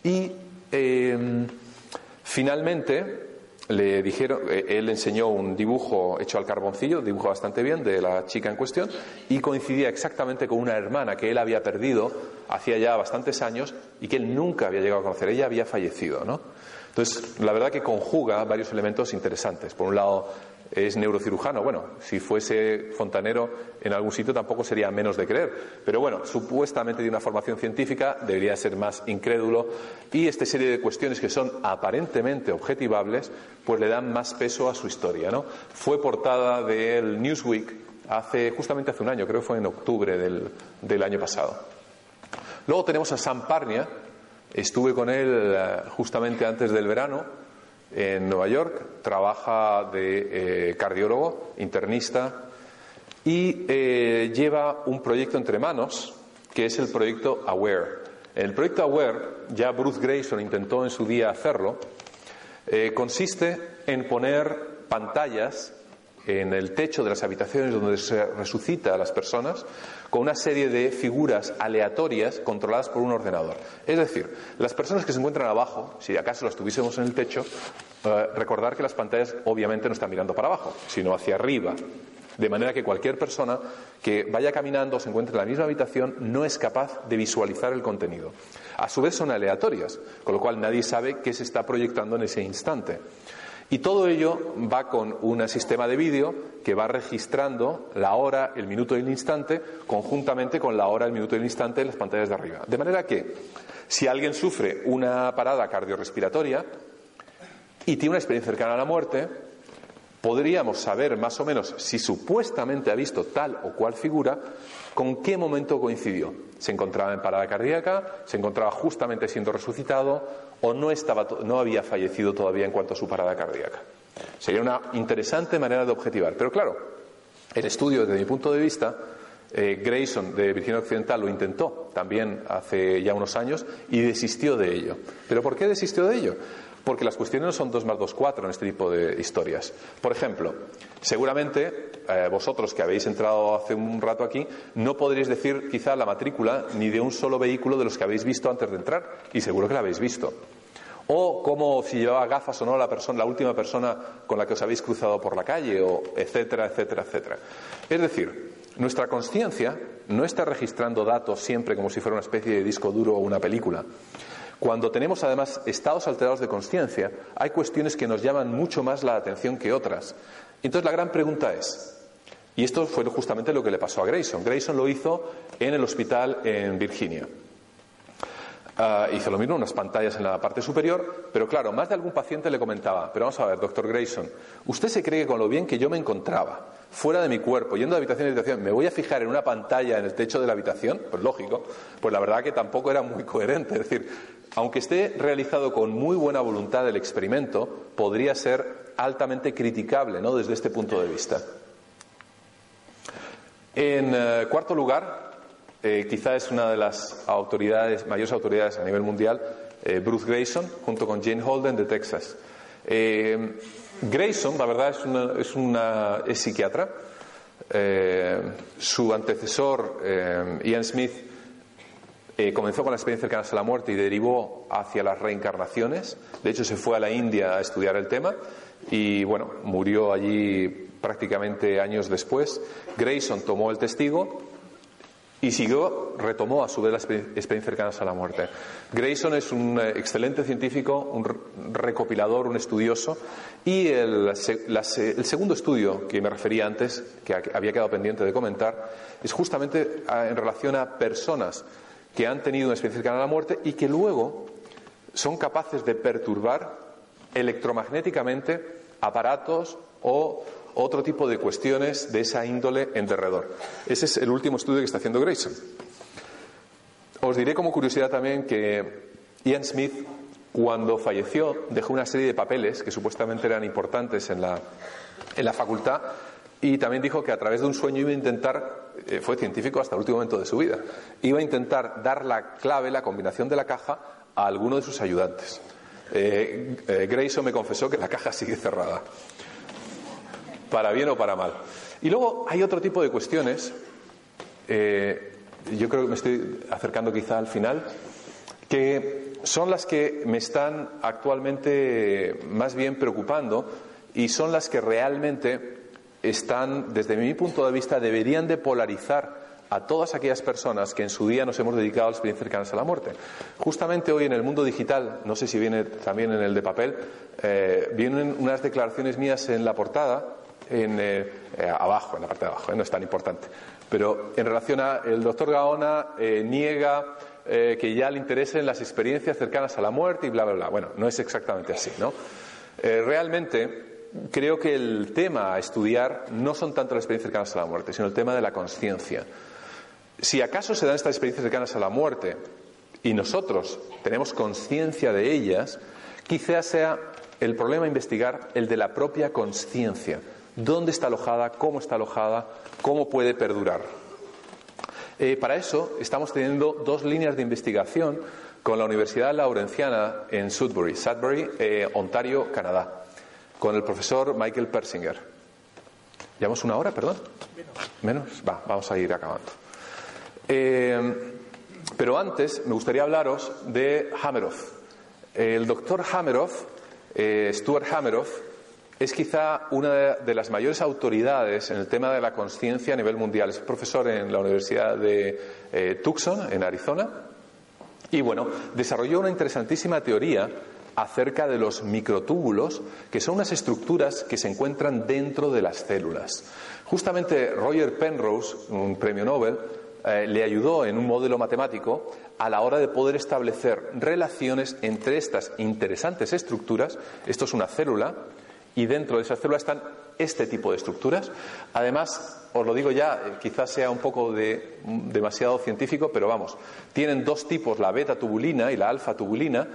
y em, finalmente le dijeron, eh, él enseñó un dibujo hecho al carboncillo, dibujo bastante bien, de la chica en cuestión, y coincidía exactamente con una hermana que él había perdido hacía ya bastantes años y que él nunca había llegado a conocer. Ella había fallecido, ¿no? Entonces, la verdad que conjuga varios elementos interesantes. Por un lado, es neurocirujano. Bueno, si fuese fontanero en algún sitio tampoco sería menos de creer. Pero bueno, supuestamente de una formación científica debería ser más incrédulo y esta serie de cuestiones que son aparentemente objetivables, pues le dan más peso a su historia. ¿no? Fue portada del Newsweek hace justamente hace un año, creo que fue en octubre del, del año pasado. Luego tenemos a Sam Parnia, estuve con él eh, justamente antes del verano en Nueva York, trabaja de eh, cardiólogo, internista y eh, lleva un proyecto entre manos que es el proyecto AWARE. El proyecto AWARE, ya Bruce Grayson intentó en su día hacerlo, consiste en poner pantallas en el techo de las habitaciones donde se resucita a las personas con una serie de figuras aleatorias controladas por un ordenador. Es decir, las personas que se encuentran abajo, si acaso las tuviésemos en el techo, eh, recordar que las pantallas obviamente no están mirando para abajo, sino hacia arriba. De manera que cualquier persona que vaya caminando o se encuentre en la misma habitación no es capaz de visualizar el contenido. A su vez son aleatorias, con lo cual nadie sabe qué se está proyectando en ese instante. Y todo ello va con un sistema de vídeo que va registrando la hora, el minuto y el instante, conjuntamente con la hora, el minuto y el instante en las pantallas de arriba. De manera que, si alguien sufre una parada cardiorrespiratoria y tiene una experiencia cercana a la muerte, podríamos saber más o menos si supuestamente ha visto tal o cual figura, con qué momento coincidió. Se encontraba en parada cardíaca, se encontraba justamente siendo resucitado o no, estaba, no había fallecido todavía en cuanto a su parada cardíaca. Sería una interesante manera de objetivar. Pero claro, el estudio, desde mi punto de vista, eh, Grayson de Virginia Occidental lo intentó también hace ya unos años y desistió de ello. ¿Pero por qué desistió de ello? Porque las cuestiones no son 2 más 2, 4 en este tipo de historias. Por ejemplo, seguramente eh, vosotros que habéis entrado hace un rato aquí no podréis decir quizá la matrícula ni de un solo vehículo de los que habéis visto antes de entrar, y seguro que la habéis visto. O cómo si llevaba gafas o no la persona, la última persona con la que os habéis cruzado por la calle, o etcétera, etcétera, etcétera. Es decir, nuestra conciencia no está registrando datos siempre como si fuera una especie de disco duro o una película. Cuando tenemos además estados alterados de conciencia, hay cuestiones que nos llaman mucho más la atención que otras. Entonces la gran pregunta es, y esto fue justamente lo que le pasó a Grayson. Grayson lo hizo en el hospital en Virginia. Ah, hizo lo mismo, unas pantallas en la parte superior, pero claro, más de algún paciente le comentaba, pero vamos a ver, doctor Grayson, ¿usted se cree que con lo bien que yo me encontraba, fuera de mi cuerpo, yendo de habitación en habitación, me voy a fijar en una pantalla en el techo de la habitación? Pues lógico, pues la verdad que tampoco era muy coherente, es decir, aunque esté realizado con muy buena voluntad el experimento, podría ser altamente criticable ¿no? desde este punto de vista. En eh, cuarto lugar, eh, quizá es una de las mayores autoridades a nivel mundial, eh, Bruce Grayson, junto con Jane Holden de Texas. Grayson, la verdad, es, una, es, psiquiatra. su antecesor, Ian Smith, eh, comenzó con la experiencia cercanas a la muerte y derivó hacia las reencarnaciones. De hecho, se fue a la India a estudiar el tema y, bueno, murió allí prácticamente años después. Grayson tomó el testigo y siguió, retomó a su vez la experiencia cercanas a la muerte. Grayson es un eh, excelente científico, un recopilador, un estudioso, y el, el, segundo estudio que me refería antes, que había quedado pendiente de comentar, es justamente ah, en relación a personas que han tenido una experiencia cercana a la muerte y que luego son capaces de perturbar electromagnéticamente aparatos o otro tipo de cuestiones de esa índole en derredor. Ese es el último estudio que está haciendo Grayson. Os diré como curiosidad también que Ian Smith, cuando falleció, dejó una serie de papeles que supuestamente eran importantes en la, en la facultad y también dijo que a través de un sueño iba a intentar, eh, fue científico hasta el último momento de su vida, iba a intentar dar la clave, la combinación de la caja, a alguno de sus ayudantes. Eh, eh, Grayson me confesó que la caja sigue cerrada, para bien o para mal. Y luego hay otro tipo de cuestiones, yo creo que me estoy acercando quizá al final, que son las que me están actualmente más bien preocupando y son las que realmente están, desde mi punto de vista, deberían de polarizar a todas aquellas personas que en su día nos hemos dedicado a las experiencias cercanas a la muerte. Justamente hoy en el mundo digital, no sé si viene también en el de papel, eh, vienen unas declaraciones mías en la portada en, eh, eh, abajo, en la parte de abajo, no es tan importante. Pero en relación a, el doctor Gaona niega que ya le interesen las experiencias cercanas a la muerte y bla, bla, bla. Bueno, no es exactamente así, ¿no? realmente creo que el tema a estudiar no son tanto las experiencias cercanas a la muerte, sino el tema de la conciencia. Si acaso se dan estas experiencias cercanas a la muerte y nosotros tenemos conciencia de ellas, quizás sea el problema a investigar el de la propia conciencia. ¿Dónde está alojada? ¿Cómo está alojada? ¿Cómo puede perdurar? Eh, para eso estamos teniendo dos líneas de investigación con la Universidad Laurenciana en Sudbury, Sudbury, eh, Ontario, Canadá, con el profesor Michael Persinger. ¿Llevamos una hora, perdón? Menos. Va, vamos a ir acabando. Eh, pero antes me gustaría hablaros de Hameroff. El doctor Hameroff, eh, Stuart Hameroff, es quizá una de las mayores autoridades en el tema de la conciencia a nivel mundial. Es profesor en la Universidad de eh, Tucson, en Arizona. Y bueno, desarrolló una interesantísima teoría acerca de los microtúbulos, que son unas estructuras que se encuentran dentro de las células. Justamente Roger Penrose, un premio Nobel, eh, le ayudó en un modelo matemático a la hora de poder establecer relaciones entre estas interesantes estructuras. Esto es una célula y dentro de esa célula están este tipo de estructuras. Además, os lo digo ya, eh, quizás sea un poco de, demasiado científico, pero vamos, tienen dos tipos, la beta tubulina y la alfa tubulina.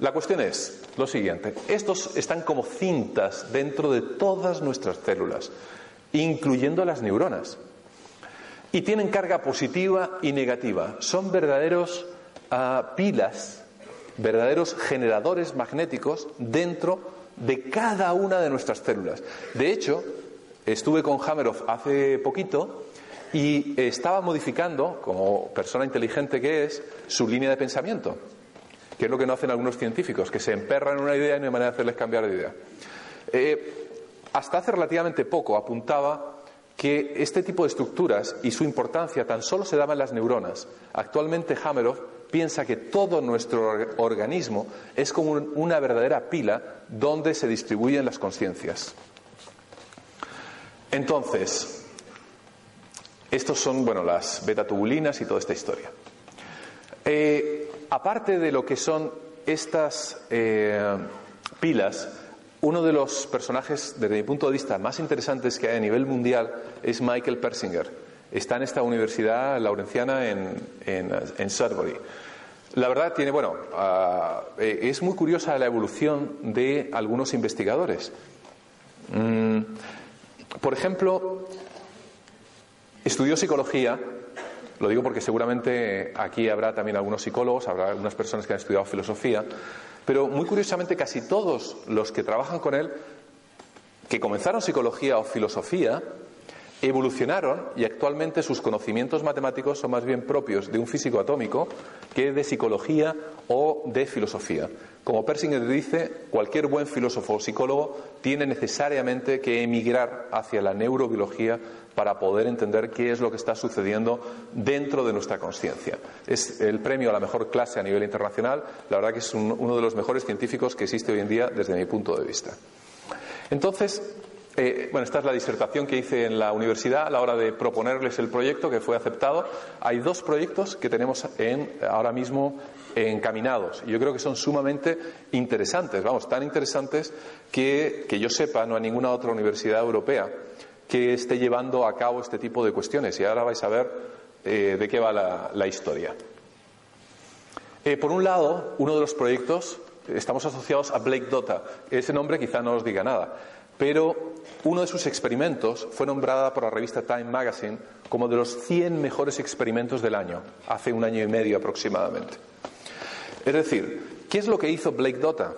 La cuestión es lo siguiente, estos están como cintas dentro de todas nuestras células, incluyendo las neuronas y tienen carga positiva y negativa. Son verdaderos ah, pilas, verdaderos generadores magnéticos dentro de cada una de nuestras células. De hecho, estuve con Hameroff hace poquito y estaba modificando, como persona inteligente que es, su línea de pensamiento, que es lo que no hacen algunos científicos, que se emperran en una idea y no hay manera de hacerles cambiar de idea. Eh, hasta hace relativamente poco apuntaba que este tipo de estructuras y su importancia tan solo se daba en las neuronas. Actualmente Hameroff piensa que todo nuestro organismo es como una verdadera pila donde se distribuyen las conciencias. Entonces, estos son, bueno, las betatubulinas y toda esta historia. Eh, aparte de lo que son estas eh, pilas, uno de los personajes, desde mi punto de vista, más interesantes que hay a nivel mundial es Michael Persinger. Está en esta universidad laurenciana en, en, Sudbury. La verdad tiene, bueno, ah, eh, es muy curiosa la evolución de algunos investigadores. Mm, por ejemplo, estudió psicología, lo digo porque seguramente aquí habrá también algunos psicólogos, habrá algunas personas que han estudiado filosofía, pero muy curiosamente casi todos los que trabajan con él, que comenzaron psicología o filosofía, evolucionaron y actualmente sus conocimientos matemáticos son más bien propios de un físico atómico que de psicología o de filosofía. Como Persinger dice, cualquier buen filósofo o psicólogo tiene necesariamente que emigrar hacia la neurobiología para poder entender qué es lo que está sucediendo dentro de nuestra conciencia. Es el premio a la mejor clase a nivel internacional. La verdad que es uno de los mejores científicos que existe hoy en día desde mi punto de vista. Entonces, eh, bueno, esta es la disertación que hice en la universidad a la hora de proponerles el proyecto que fue aceptado. Hay dos proyectos que tenemos en, ahora mismo encaminados y yo creo que son sumamente interesantes, vamos, tan interesantes que, que yo sepa no hay ninguna otra universidad europea que esté llevando a cabo este tipo de cuestiones y ahora vais a ver eh, de qué va la, historia. Eh, por un lado, uno de los proyectos, estamos asociados a Blake Dota. Ese nombre quizá no os diga nada, pero uno de sus experimentos fue nombrada por la revista Time Magazine como de los 100 mejores experimentos del año, hace un año y medio aproximadamente. Es decir, ¿qué es lo que hizo Blake Dota?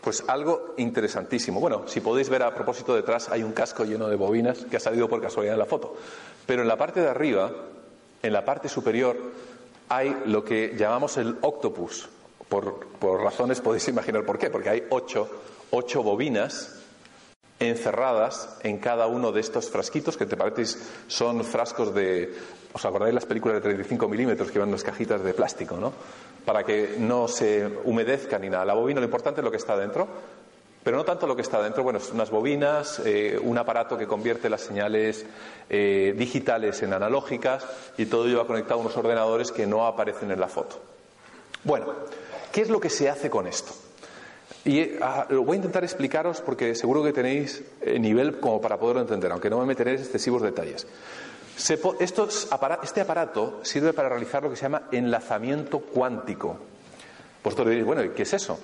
Pues algo interesantísimo. Bueno, si podéis ver a propósito detrás hay un casco lleno de bobinas que ha salido por casualidad en la foto. Pero en la parte de arriba, en la parte superior, hay lo que llamamos el octopus. Por, razones podéis imaginar por qué. Porque hay ocho, ocho bobinas encerradas en cada uno de estos frasquitos que te parecéis son frascos de os acordáis las películas de 35 milímetros que van en las cajitas de plástico no para que no se humedezca ni nada la bobina lo importante es lo que está dentro Pero no tanto lo que está dentro, bueno, unas bobinas, eh, un aparato que convierte las señales eh, digitales en analógicas y todo ello va conectado a unos ordenadores que no aparecen en la foto. Bueno, ¿qué es lo que se hace con esto? Y eh, ah, lo voy a intentar explicaros porque seguro que tenéis nivel como para poderlo entender, aunque no me meteré en excesivos detalles. este aparato sirve para realizar lo que se llama enlazamiento cuántico. Vosotros diréis, bueno, ¿qué es eso?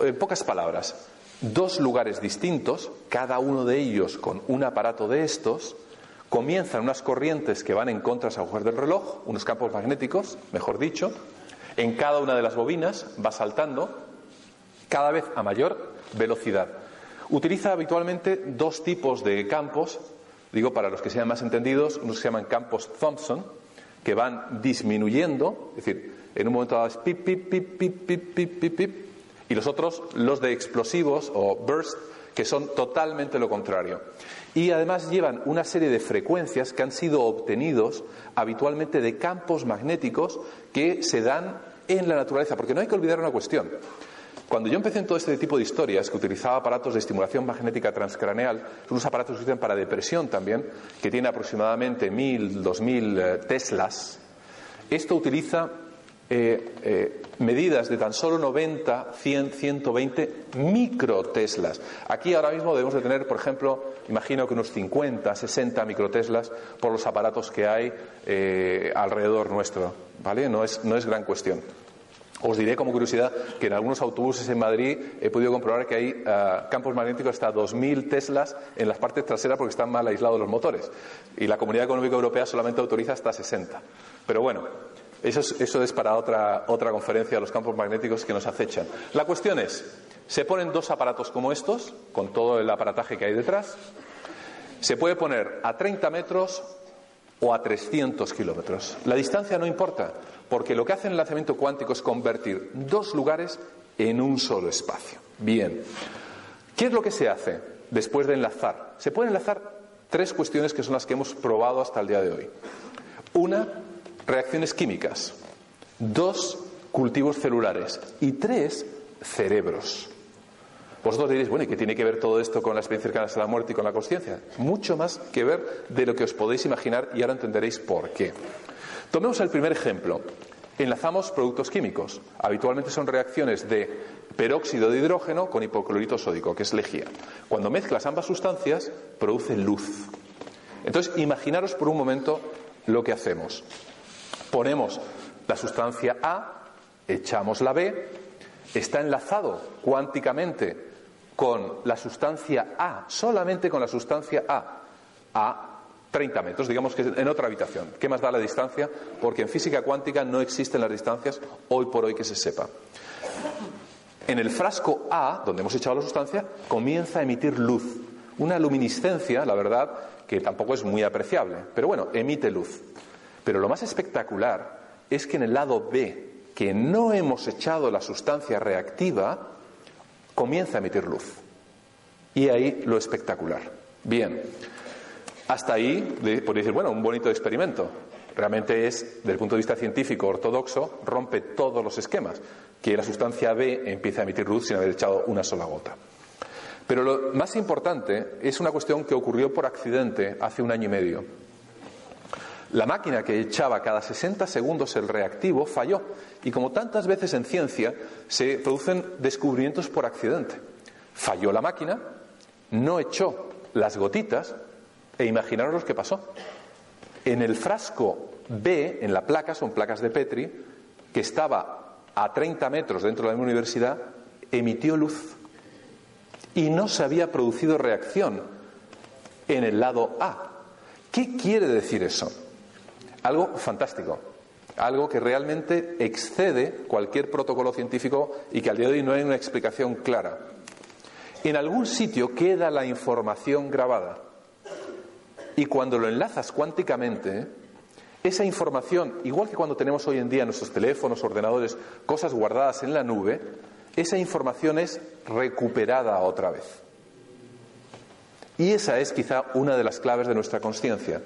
En pocas palabras, dos lugares distintos, cada uno de ellos con un aparato de estos, comienzan unas corrientes que van en contra de las agujas del reloj, unos campos magnéticos, mejor dicho, en cada una de las bobinas va saltando cada vez a mayor velocidad. Utiliza habitualmente dos tipos de campos, digo para los que sean más entendidos, unos se llaman campos Thompson, que van disminuyendo, es decir, en un momento dado es pip, pip, pip, pip, pip, pip, pip, pip, y los otros, los de explosivos o burst, que son totalmente lo contrario. Y además llevan una serie de frecuencias que han sido obtenidos habitualmente de campos magnéticos que se dan en la naturaleza, porque no hay que olvidar una cuestión. Cuando yo empecé en todo este tipo de historias, que utilizaba aparatos de estimulación magnética transcraneal, son unos aparatos que se utilizan para depresión también, que tiene aproximadamente 1000, 2000 eh, teslas, esto utiliza eh, eh, medidas de tan solo 90, 100, 120 microteslas. Aquí ahora mismo debemos de tener, por ejemplo, imagino que unos 50, 60 microteslas por los aparatos que hay alrededor nuestro. ¿Vale? No es, no es gran cuestión. Os diré como curiosidad que en algunos autobuses en Madrid he podido comprobar que hay campos magnéticos hasta 2.000 teslas en las partes traseras porque están mal aislados los motores. Y la Comunidad Económica Europea solamente autoriza hasta 60. Pero bueno, eso es, para otra, otra conferencia, los campos magnéticos que nos acechan. La cuestión es, se ponen dos aparatos como estos, con todo el aparataje que hay detrás, se puede poner a 30 metros o a 300 kilómetros. La distancia no importa, porque lo que hace el lanzamiento cuántico es convertir dos lugares en un solo espacio. Bien, ¿qué es lo que se hace después de enlazar? Se pueden enlazar tres cuestiones que son las que hemos probado hasta el día de hoy. Una reacciones químicas, dos cultivos celulares y tres cerebros. Vosotros diréis, bueno, ¿y qué tiene que ver todo esto con las experiencias cercanas a la muerte y con la conciencia? Mucho más que ver de lo que os podéis imaginar y ahora entenderéis por qué. Tomemos el primer ejemplo. Enlazamos productos químicos. Habitualmente son reacciones de peróxido de hidrógeno con hipoclorito sódico, que es lejía. Cuando mezclas ambas sustancias, produce luz. Entonces, imaginaros por un momento lo que hacemos. Ponemos la sustancia A, echamos la B, está enlazado cuánticamente con la sustancia A, solamente con la sustancia A, a 30 metros, digamos que en otra habitación. ¿Qué más da la distancia? Porque en física cuántica no existen las distancias hoy por hoy que se sepa. En el frasco A, donde hemos echado la sustancia, comienza a emitir luz. Una luminiscencia, la verdad, que tampoco es muy apreciable, pero bueno, emite luz. Pero lo más espectacular es que en el lado B, que no hemos echado la sustancia reactiva, comienza a emitir luz. Y ahí lo espectacular. Bien, hasta ahí podéis decir, bueno, un bonito experimento. Realmente es, desde el punto de vista científico ortodoxo, rompe todos los esquemas, que la sustancia B empieza a emitir luz sin haber echado una sola gota. Pero lo más importante es una cuestión que ocurrió por accidente hace un año y medio. La máquina que echaba cada 60 segundos el reactivo falló y como tantas veces en ciencia se producen descubrimientos por accidente. Falló la máquina, no echó las gotitas e imaginaros que pasó. En el frasco B, en la placa, son placas de Petri, que estaba a 30 metros dentro de la universidad, emitió luz y no se había producido reacción en el lado A. ¿Qué quiere decir eso? Algo fantástico, algo que realmente excede cualquier protocolo científico y que al día de hoy no hay una explicación clara. En algún sitio queda la información grabada y cuando lo enlazas cuánticamente, esa información, igual que cuando tenemos hoy en día nuestros teléfonos, ordenadores, cosas guardadas en la nube, esa información es recuperada otra vez. Y esa es quizá una de las claves de nuestra conciencia.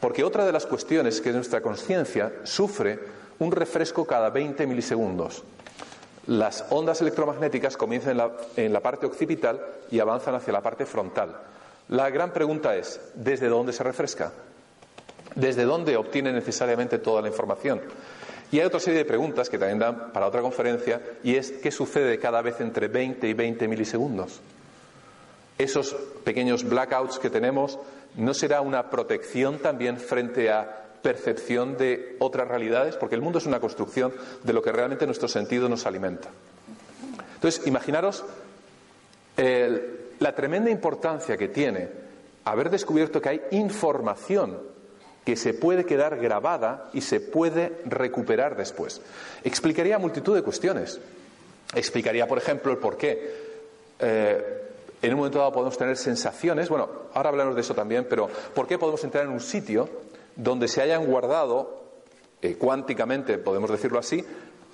Porque otra de las cuestiones es que nuestra conciencia sufre un refresco cada 20 milisegundos. Las ondas electromagnéticas comienzan en la parte occipital y avanzan hacia la parte frontal. La gran pregunta es, ¿desde dónde se refresca? ¿Desde dónde obtiene necesariamente toda la información? Y hay otra serie de preguntas que también dan para otra conferencia y es ¿qué sucede cada vez entre 20 y 20 milisegundos? Esos pequeños blackouts que tenemos, ¿no será una protección también frente a percepción de otras realidades? Porque el mundo es una construcción de lo que realmente nuestro sentido nos alimenta. Entonces, imaginaros la tremenda importancia que tiene haber descubierto que hay información que se puede quedar grabada y se puede recuperar después. Explicaría multitud de cuestiones. Explicaría, por ejemplo, el por qué. Eh, en un momento dado podemos tener sensaciones, bueno, ahora hablamos de eso también, pero ¿por qué podemos entrar en un sitio donde se hayan guardado, eh, cuánticamente, podemos decirlo así,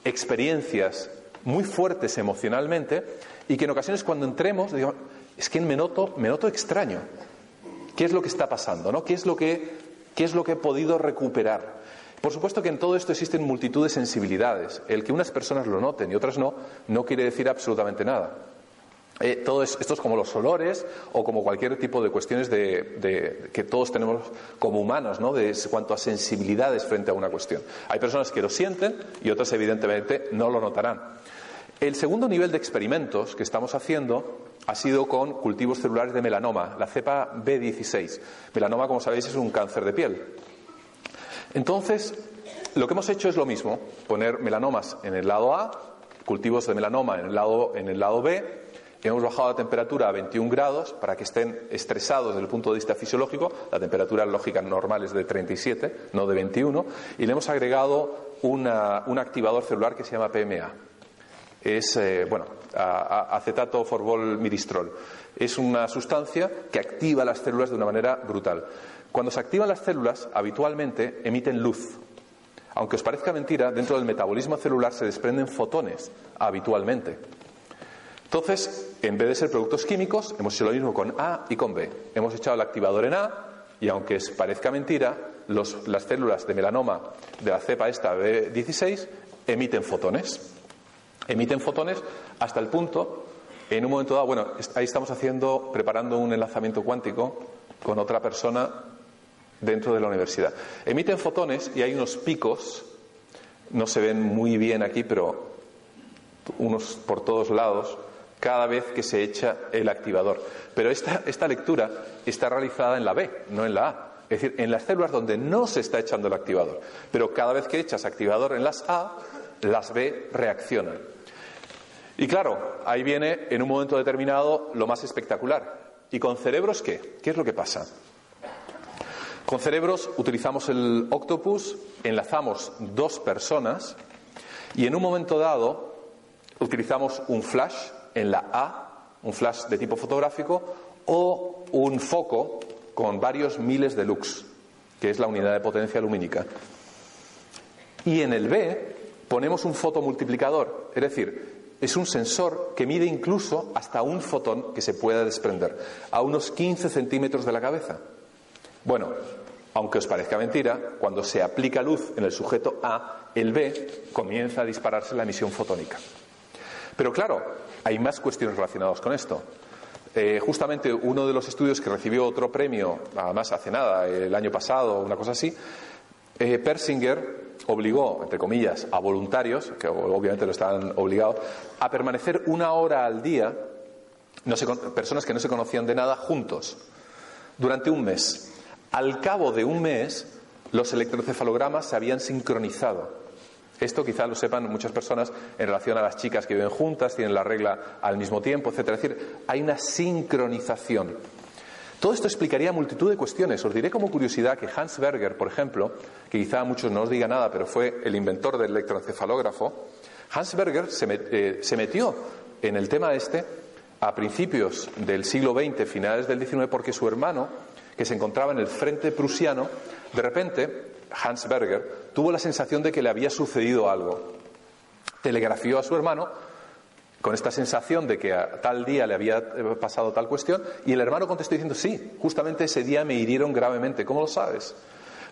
experiencias muy fuertes emocionalmente y que en ocasiones cuando entremos, es que me noto, me noto extraño. ¿Qué es lo que está pasando? ¿no? ¿Qué, es lo que, ¿Qué es lo que he podido recuperar? Por supuesto que en todo esto existen multitud de sensibilidades. El que unas personas lo noten y otras no, no quiere decir absolutamente nada. Eh, todo esto es como los olores o como cualquier tipo de cuestiones de, que todos tenemos como humanos, ¿no? De cuanto a sensibilidades frente a una cuestión. Hay personas que lo sienten y otras, evidentemente, no lo notarán. El segundo nivel de experimentos que estamos haciendo ha sido con cultivos celulares de melanoma, la cepa B16. Melanoma, como sabéis, es un cáncer de piel. Entonces, lo que hemos hecho es lo mismo, poner melanomas en el lado A, cultivos de melanoma en el lado, en el lado B, hemos bajado la temperatura a 21 grados para que estén estresados desde el punto de vista fisiológico, la temperatura lógica normal es de 37, no de 21, y le hemos agregado un activador celular que se llama PMA es, eh, bueno, acetato forbol miristrol. Es una sustancia que activa las células de una manera brutal. Cuando se activan las células, habitualmente emiten luz. Aunque os parezca mentira, dentro del metabolismo celular se desprenden fotones habitualmente. Entonces, en vez de ser productos químicos, hemos hecho lo mismo con A y con B. Hemos echado el activador en A y aunque os parezca mentira, las células de melanoma de la cepa esta B16 emiten fotones emiten fotones hasta el punto, en un momento dado, bueno, ahí estamos haciendo, preparando un enlazamiento cuántico con otra persona dentro de la universidad. Emiten fotones y hay unos picos, no se ven muy bien aquí, pero unos por todos lados, cada vez que se echa el activador. Pero esta, esta lectura está realizada en la B, no en la A. Es decir, en las células donde no se está echando el activador. Pero cada vez que echas activador en las A, las B reaccionan. Y claro, ahí viene en un momento determinado lo más espectacular. ¿Y con cerebros qué? ¿Qué es lo que pasa? Con cerebros utilizamos el octopus, enlazamos dos personas y en un momento dado utilizamos un flash en la A, un flash de tipo fotográfico, o un foco con varios miles de lux, que es la unidad de potencia lumínica. Y en el B ponemos un fotomultiplicador, es decir, es un sensor que mide incluso hasta un fotón que se pueda desprender, a unos 15 centímetros de la cabeza. Bueno, aunque os parezca mentira, cuando se aplica luz en el sujeto A, el B comienza a dispararse la emisión fotónica. Pero claro, hay más cuestiones relacionadas con esto. Eh, justamente uno de los estudios que recibió otro premio, además hace nada, el año pasado, una cosa así, eh, Persinger obligó, entre comillas, a voluntarios, que obviamente lo estaban obligados, a permanecer una hora al día, personas que no se conocían de nada, juntos, durante un mes. Al cabo de un mes, los electrocefalogramas se habían sincronizado. Esto quizá lo sepan muchas personas en relación a las chicas que viven juntas, tienen la regla al mismo tiempo, etc. Es decir, hay una sincronización. Todo esto explicaría multitud de cuestiones. Os diré como curiosidad que Hans Berger, por ejemplo, que quizá a muchos no os diga nada, pero fue el inventor del electroencefalógrafo, Hans Berger eh, se, metió en el tema este a principios del siglo XX, finales del XIX, porque su hermano, que se encontraba en el frente prusiano, de repente, Hans Berger, tuvo la sensación de que le había sucedido algo. Telegrafió a su hermano con esta sensación de que a tal día le había eh, pasado tal cuestión, y el hermano contestó diciendo, sí, justamente ese día me hirieron gravemente, ¿cómo lo sabes?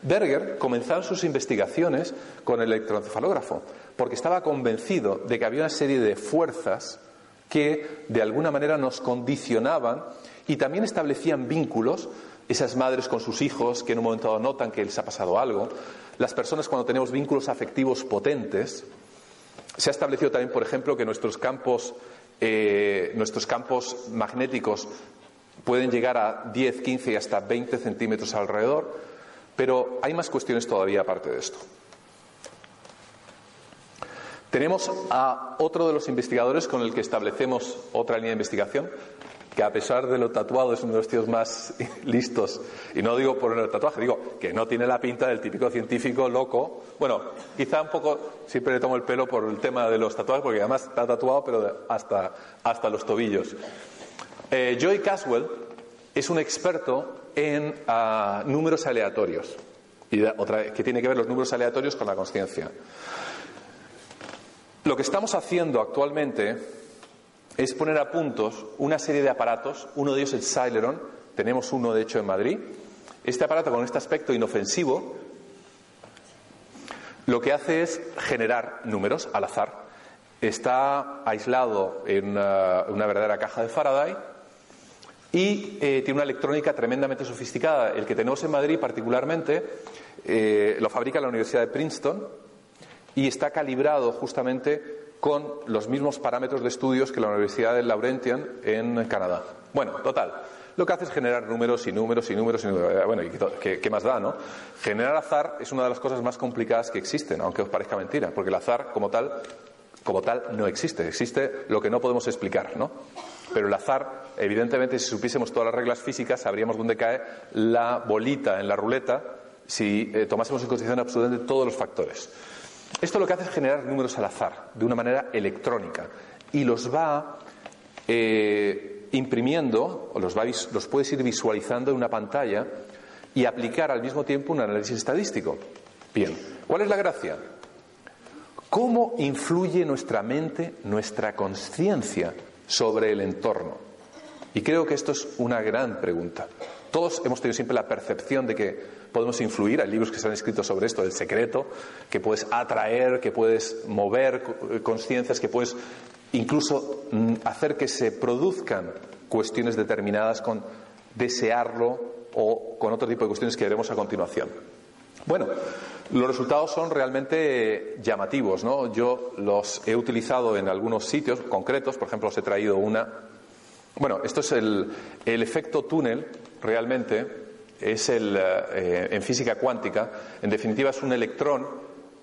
Berger comenzó sus investigaciones con el electroencefalógrafo porque estaba convencido de que había una serie de fuerzas que de alguna manera nos condicionaban y también establecían vínculos, esas madres con sus hijos que en un momento dado notan que les ha pasado algo, las personas cuando tenemos vínculos afectivos potentes, se ha establecido también, por ejemplo, que nuestros campos, eh, nuestros campos magnéticos pueden llegar a 10, 15 y hasta 20 centímetros alrededor, pero hay más cuestiones todavía aparte de esto. Tenemos a otro de los investigadores con el que establecemos otra línea de investigación, que a pesar de lo tatuado es uno de los tíos más listos, y no digo por el tatuaje, digo que no tiene la pinta del típico científico loco. Bueno, quizá un poco, siempre le tomo el pelo por el tema de los tatuajes, porque además está tatuado, pero hasta, hasta los tobillos. Eh, Joy Caswell es un experto en ah, números aleatorios, y otra, que tiene que ver los números aleatorios con la conciencia. Lo que estamos haciendo actualmente es poner a puntos una serie de aparatos, uno de ellos el Celeron, tenemos uno de hecho en Madrid. Este aparato con este aspecto inofensivo lo que hace es generar números al azar. Está aislado en una, verdadera caja de Faraday y eh, tiene una electrónica tremendamente sofisticada. El que tenemos en Madrid particularmente eh, lo fabrica la Universidad de Princeton y está calibrado justamente con los mismos parámetros de estudios que la Universidad de Laurentian en Canadá. Bueno, total. Lo que hace es generar números y números y números y números. Eh, bueno, ¿qué, más da, no? Generar azar es una de las cosas más complicadas que existen, aunque os parezca mentira, porque el azar como tal, como tal no existe. Existe lo que no podemos explicar, ¿no? Pero el azar, evidentemente, si supiésemos todas las reglas físicas, sabríamos dónde cae la bolita en la ruleta si eh, tomásemos en consideración absolutamente todos los factores. Esto lo que hace es generar números al azar, de una manera electrónica, y los va eh, imprimiendo, o los, va, los puedes ir visualizando en una pantalla y aplicar al mismo tiempo un análisis estadístico. Bien, ¿cuál es la gracia? ¿Cómo influye nuestra mente, nuestra conciencia sobre el entorno? Y creo que esto es una gran pregunta. Todos hemos tenido siempre la percepción de que podemos influir. Hay libros que se han escrito sobre esto, el secreto, que puedes atraer, que puedes mover conciencias, que puedes incluso mm, hacer que se produzcan cuestiones determinadas con desearlo o con otro tipo de cuestiones que veremos a continuación. Bueno, los resultados son realmente llamativos, ¿no? Yo los he utilizado en algunos sitios concretos, por ejemplo, os he traído una. Bueno, esto es el efecto túnel realmente es el, eh, en física cuántica, en definitiva es un electrón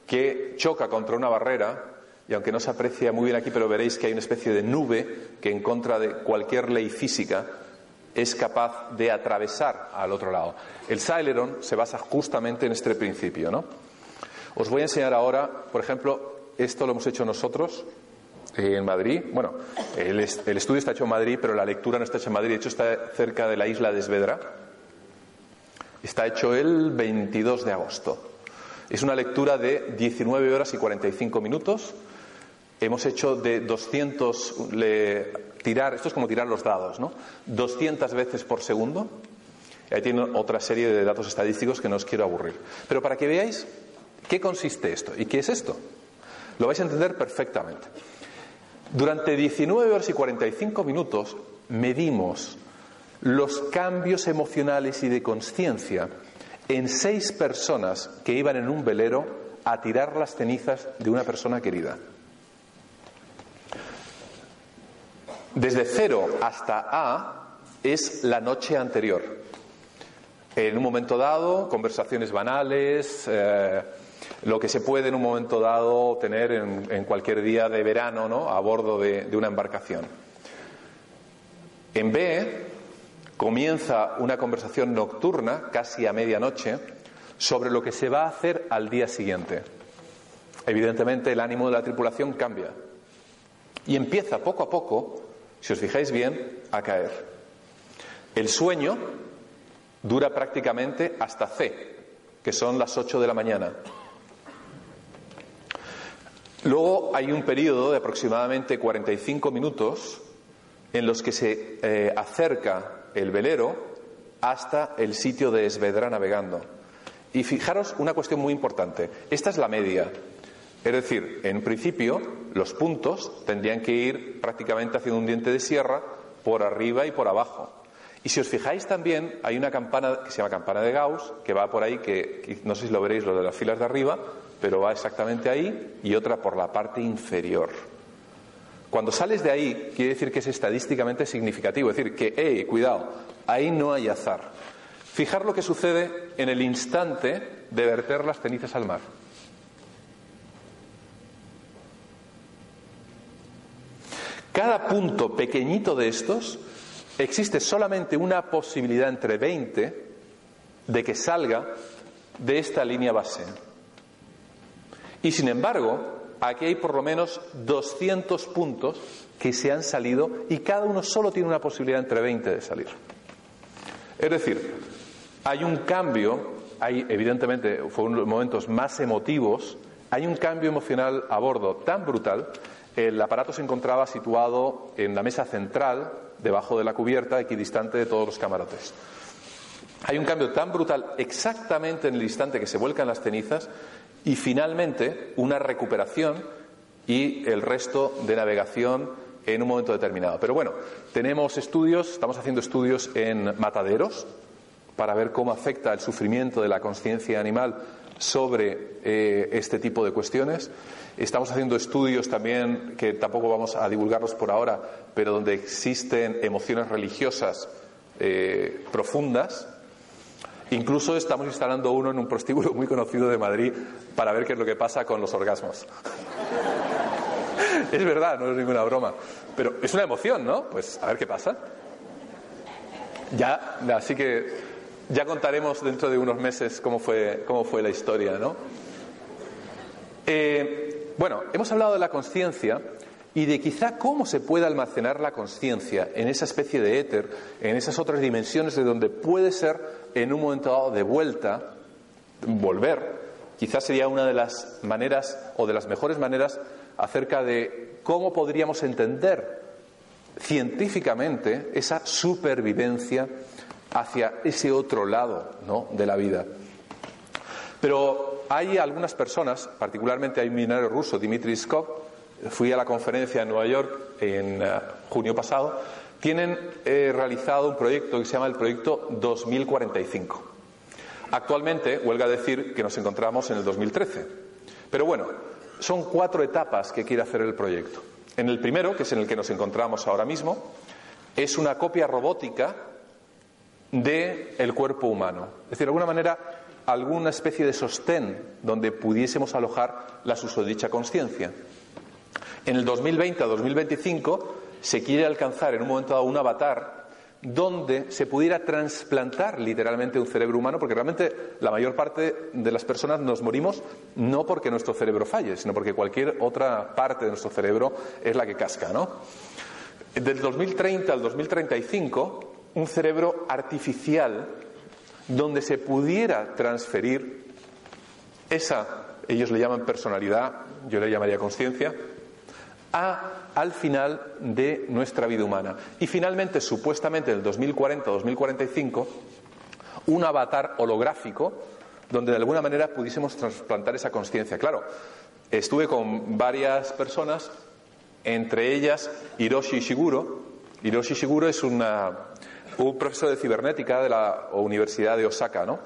que choca contra una barrera y aunque no se aprecia muy bien aquí, pero veréis que hay una especie de nube que en contra de cualquier ley física es capaz de atravesar al otro lado. El Celeron se basa justamente en este principio, ¿no? Os voy a enseñar ahora, por ejemplo, esto lo hemos hecho nosotros en Madrid. Bueno, el, estudio está hecho en Madrid, pero la lectura no está hecha en Madrid. De hecho, está cerca de la isla de Esvedra. Está hecho el 22 de agosto. Es una lectura de 19 horas y 45 minutos. Hemos hecho de 200 tirar, esto es como tirar los dados, ¿no? 200 veces por segundo. ahí tiene otra serie de datos estadísticos que no os quiero aburrir. Pero para que veáis qué consiste esto y qué es esto, lo vais a entender perfectamente. Durante 19 horas y 45 minutos medimos los cambios emocionales y de conciencia en seis personas que iban en un velero a tirar las cenizas de una persona querida. Desde cero hasta A es la noche anterior. En un momento dado, conversaciones banales, eh, lo que se puede en un momento dado tener en, cualquier día de verano ¿no? a bordo de, una embarcación. En B comienza una conversación nocturna, casi a medianoche, sobre lo que se va a hacer al día siguiente. Evidentemente el ánimo de la tripulación cambia y empieza poco a poco, si os fijáis bien, a caer. El sueño dura prácticamente hasta C, que son las 8 de la mañana. Luego hay un periodo de aproximadamente 45 minutos en los que se eh, acerca el velero hasta el sitio de Esvedra navegando. Y fijaros una cuestión muy importante. Esta es la media. Es decir, en principio, los puntos tendrían que ir prácticamente haciendo un diente de sierra por arriba y por abajo. Y si os fijáis también, hay una campana que se llama campana de Gauss, que va por ahí, que no sé si lo veréis lo de las filas de arriba, pero va exactamente ahí, y otra por la parte inferior. Cuando sales de ahí, quiere decir que es estadísticamente significativo, es decir, que, hey, cuidado, ahí no hay azar. Fijar lo que sucede en el instante de verter las cenizas al mar. Cada punto pequeñito de estos existe solamente una posibilidad entre 20 de que salga de esta línea base. Y sin embargo, aquí hay por lo menos 200 puntos que se han salido y cada uno solo tiene una posibilidad entre 20 de salir. Es decir, hay un cambio, hay evidentemente fue uno de los momentos más emotivos, hay un cambio emocional a bordo tan brutal el aparato se encontraba situado en la mesa central, debajo de la cubierta, equidistante de todos los camarotes. Hay un cambio tan brutal exactamente en el instante que se vuelcan las cenizas y finalmente una recuperación y el resto de navegación en un momento determinado. Pero bueno, tenemos estudios, estamos haciendo estudios en mataderos para ver cómo afecta el sufrimiento de la conciencia animal sobre eh, este tipo de cuestiones. Estamos haciendo estudios también que tampoco vamos a divulgarlos por ahora, pero donde existen emociones religiosas eh, profundas. Incluso estamos instalando uno en un prostíbulo muy conocido de Madrid para ver qué es lo que pasa con los orgasmos. es verdad, no es ninguna broma. Pero es una emoción, ¿no? Pues a ver qué pasa. Ya, así que ya contaremos dentro de unos meses cómo fue, cómo fue la historia, ¿no? Eh, bueno, hemos hablado de la conciencia y de quizá cómo se puede almacenar la conciencia en esa especie de éter, en esas otras dimensiones de donde puede ser en un momento dado de vuelta, volver. Quizás sería una de las maneras o de las mejores maneras acerca de cómo podríamos entender científicamente esa supervivencia hacia ese otro lado ¿no? de la vida. Pero hay algunas personas, particularmente hay un millonario ruso, Dmitry Skov, fui a la conferencia en Nueva York en eh, junio pasado, tienen eh, realizado un proyecto que se llama el Proyecto 2045. Actualmente, huelga decir que nos encontramos en el 2013. Pero bueno, son cuatro etapas que quiere hacer el proyecto. En el primero, que es en el que nos encontramos ahora mismo, es una copia robótica del el cuerpo humano. Es decir, de alguna manera, alguna especie de sostén donde pudiésemos alojar la susodicha conciencia. En el 2020 a 2025 se quiere alcanzar en un momento dado un avatar donde se pudiera trasplantar literalmente un cerebro humano, porque realmente la mayor parte de las personas nos morimos no porque nuestro cerebro falle, sino porque cualquier otra parte de nuestro cerebro es la que casca, ¿no? Del 2030 al 2035 un cerebro artificial donde se pudiera transferir esa, ellos le llaman personalidad, yo le llamaría conciencia, a, al final de nuestra vida humana. Y finalmente, supuestamente en el 2040-2045, un avatar holográfico donde de alguna manera pudiésemos trasplantar esa conciencia. Claro, estuve con varias personas, entre ellas Hiroshi Shiguro. Hiroshi Shiguro es una, un profesor de cibernética de la Universidad de Osaka, ¿no?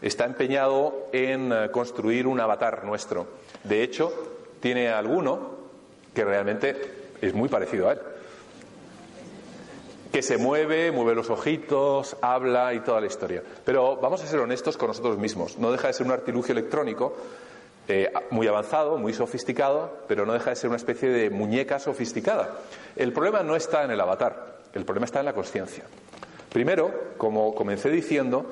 Está empeñado en eh, construir un avatar nuestro. De hecho, tiene alguno que realmente es muy parecido a él. Que se mueve, mueve los ojitos, habla y toda la historia. Pero vamos a ser honestos con nosotros mismos. No deja de ser un artilugio electrónico eh, muy avanzado, muy sofisticado, pero no deja de ser una especie de muñeca sofisticada. El problema no está en el avatar, el problema está en la conciencia. Primero, como comencé diciendo,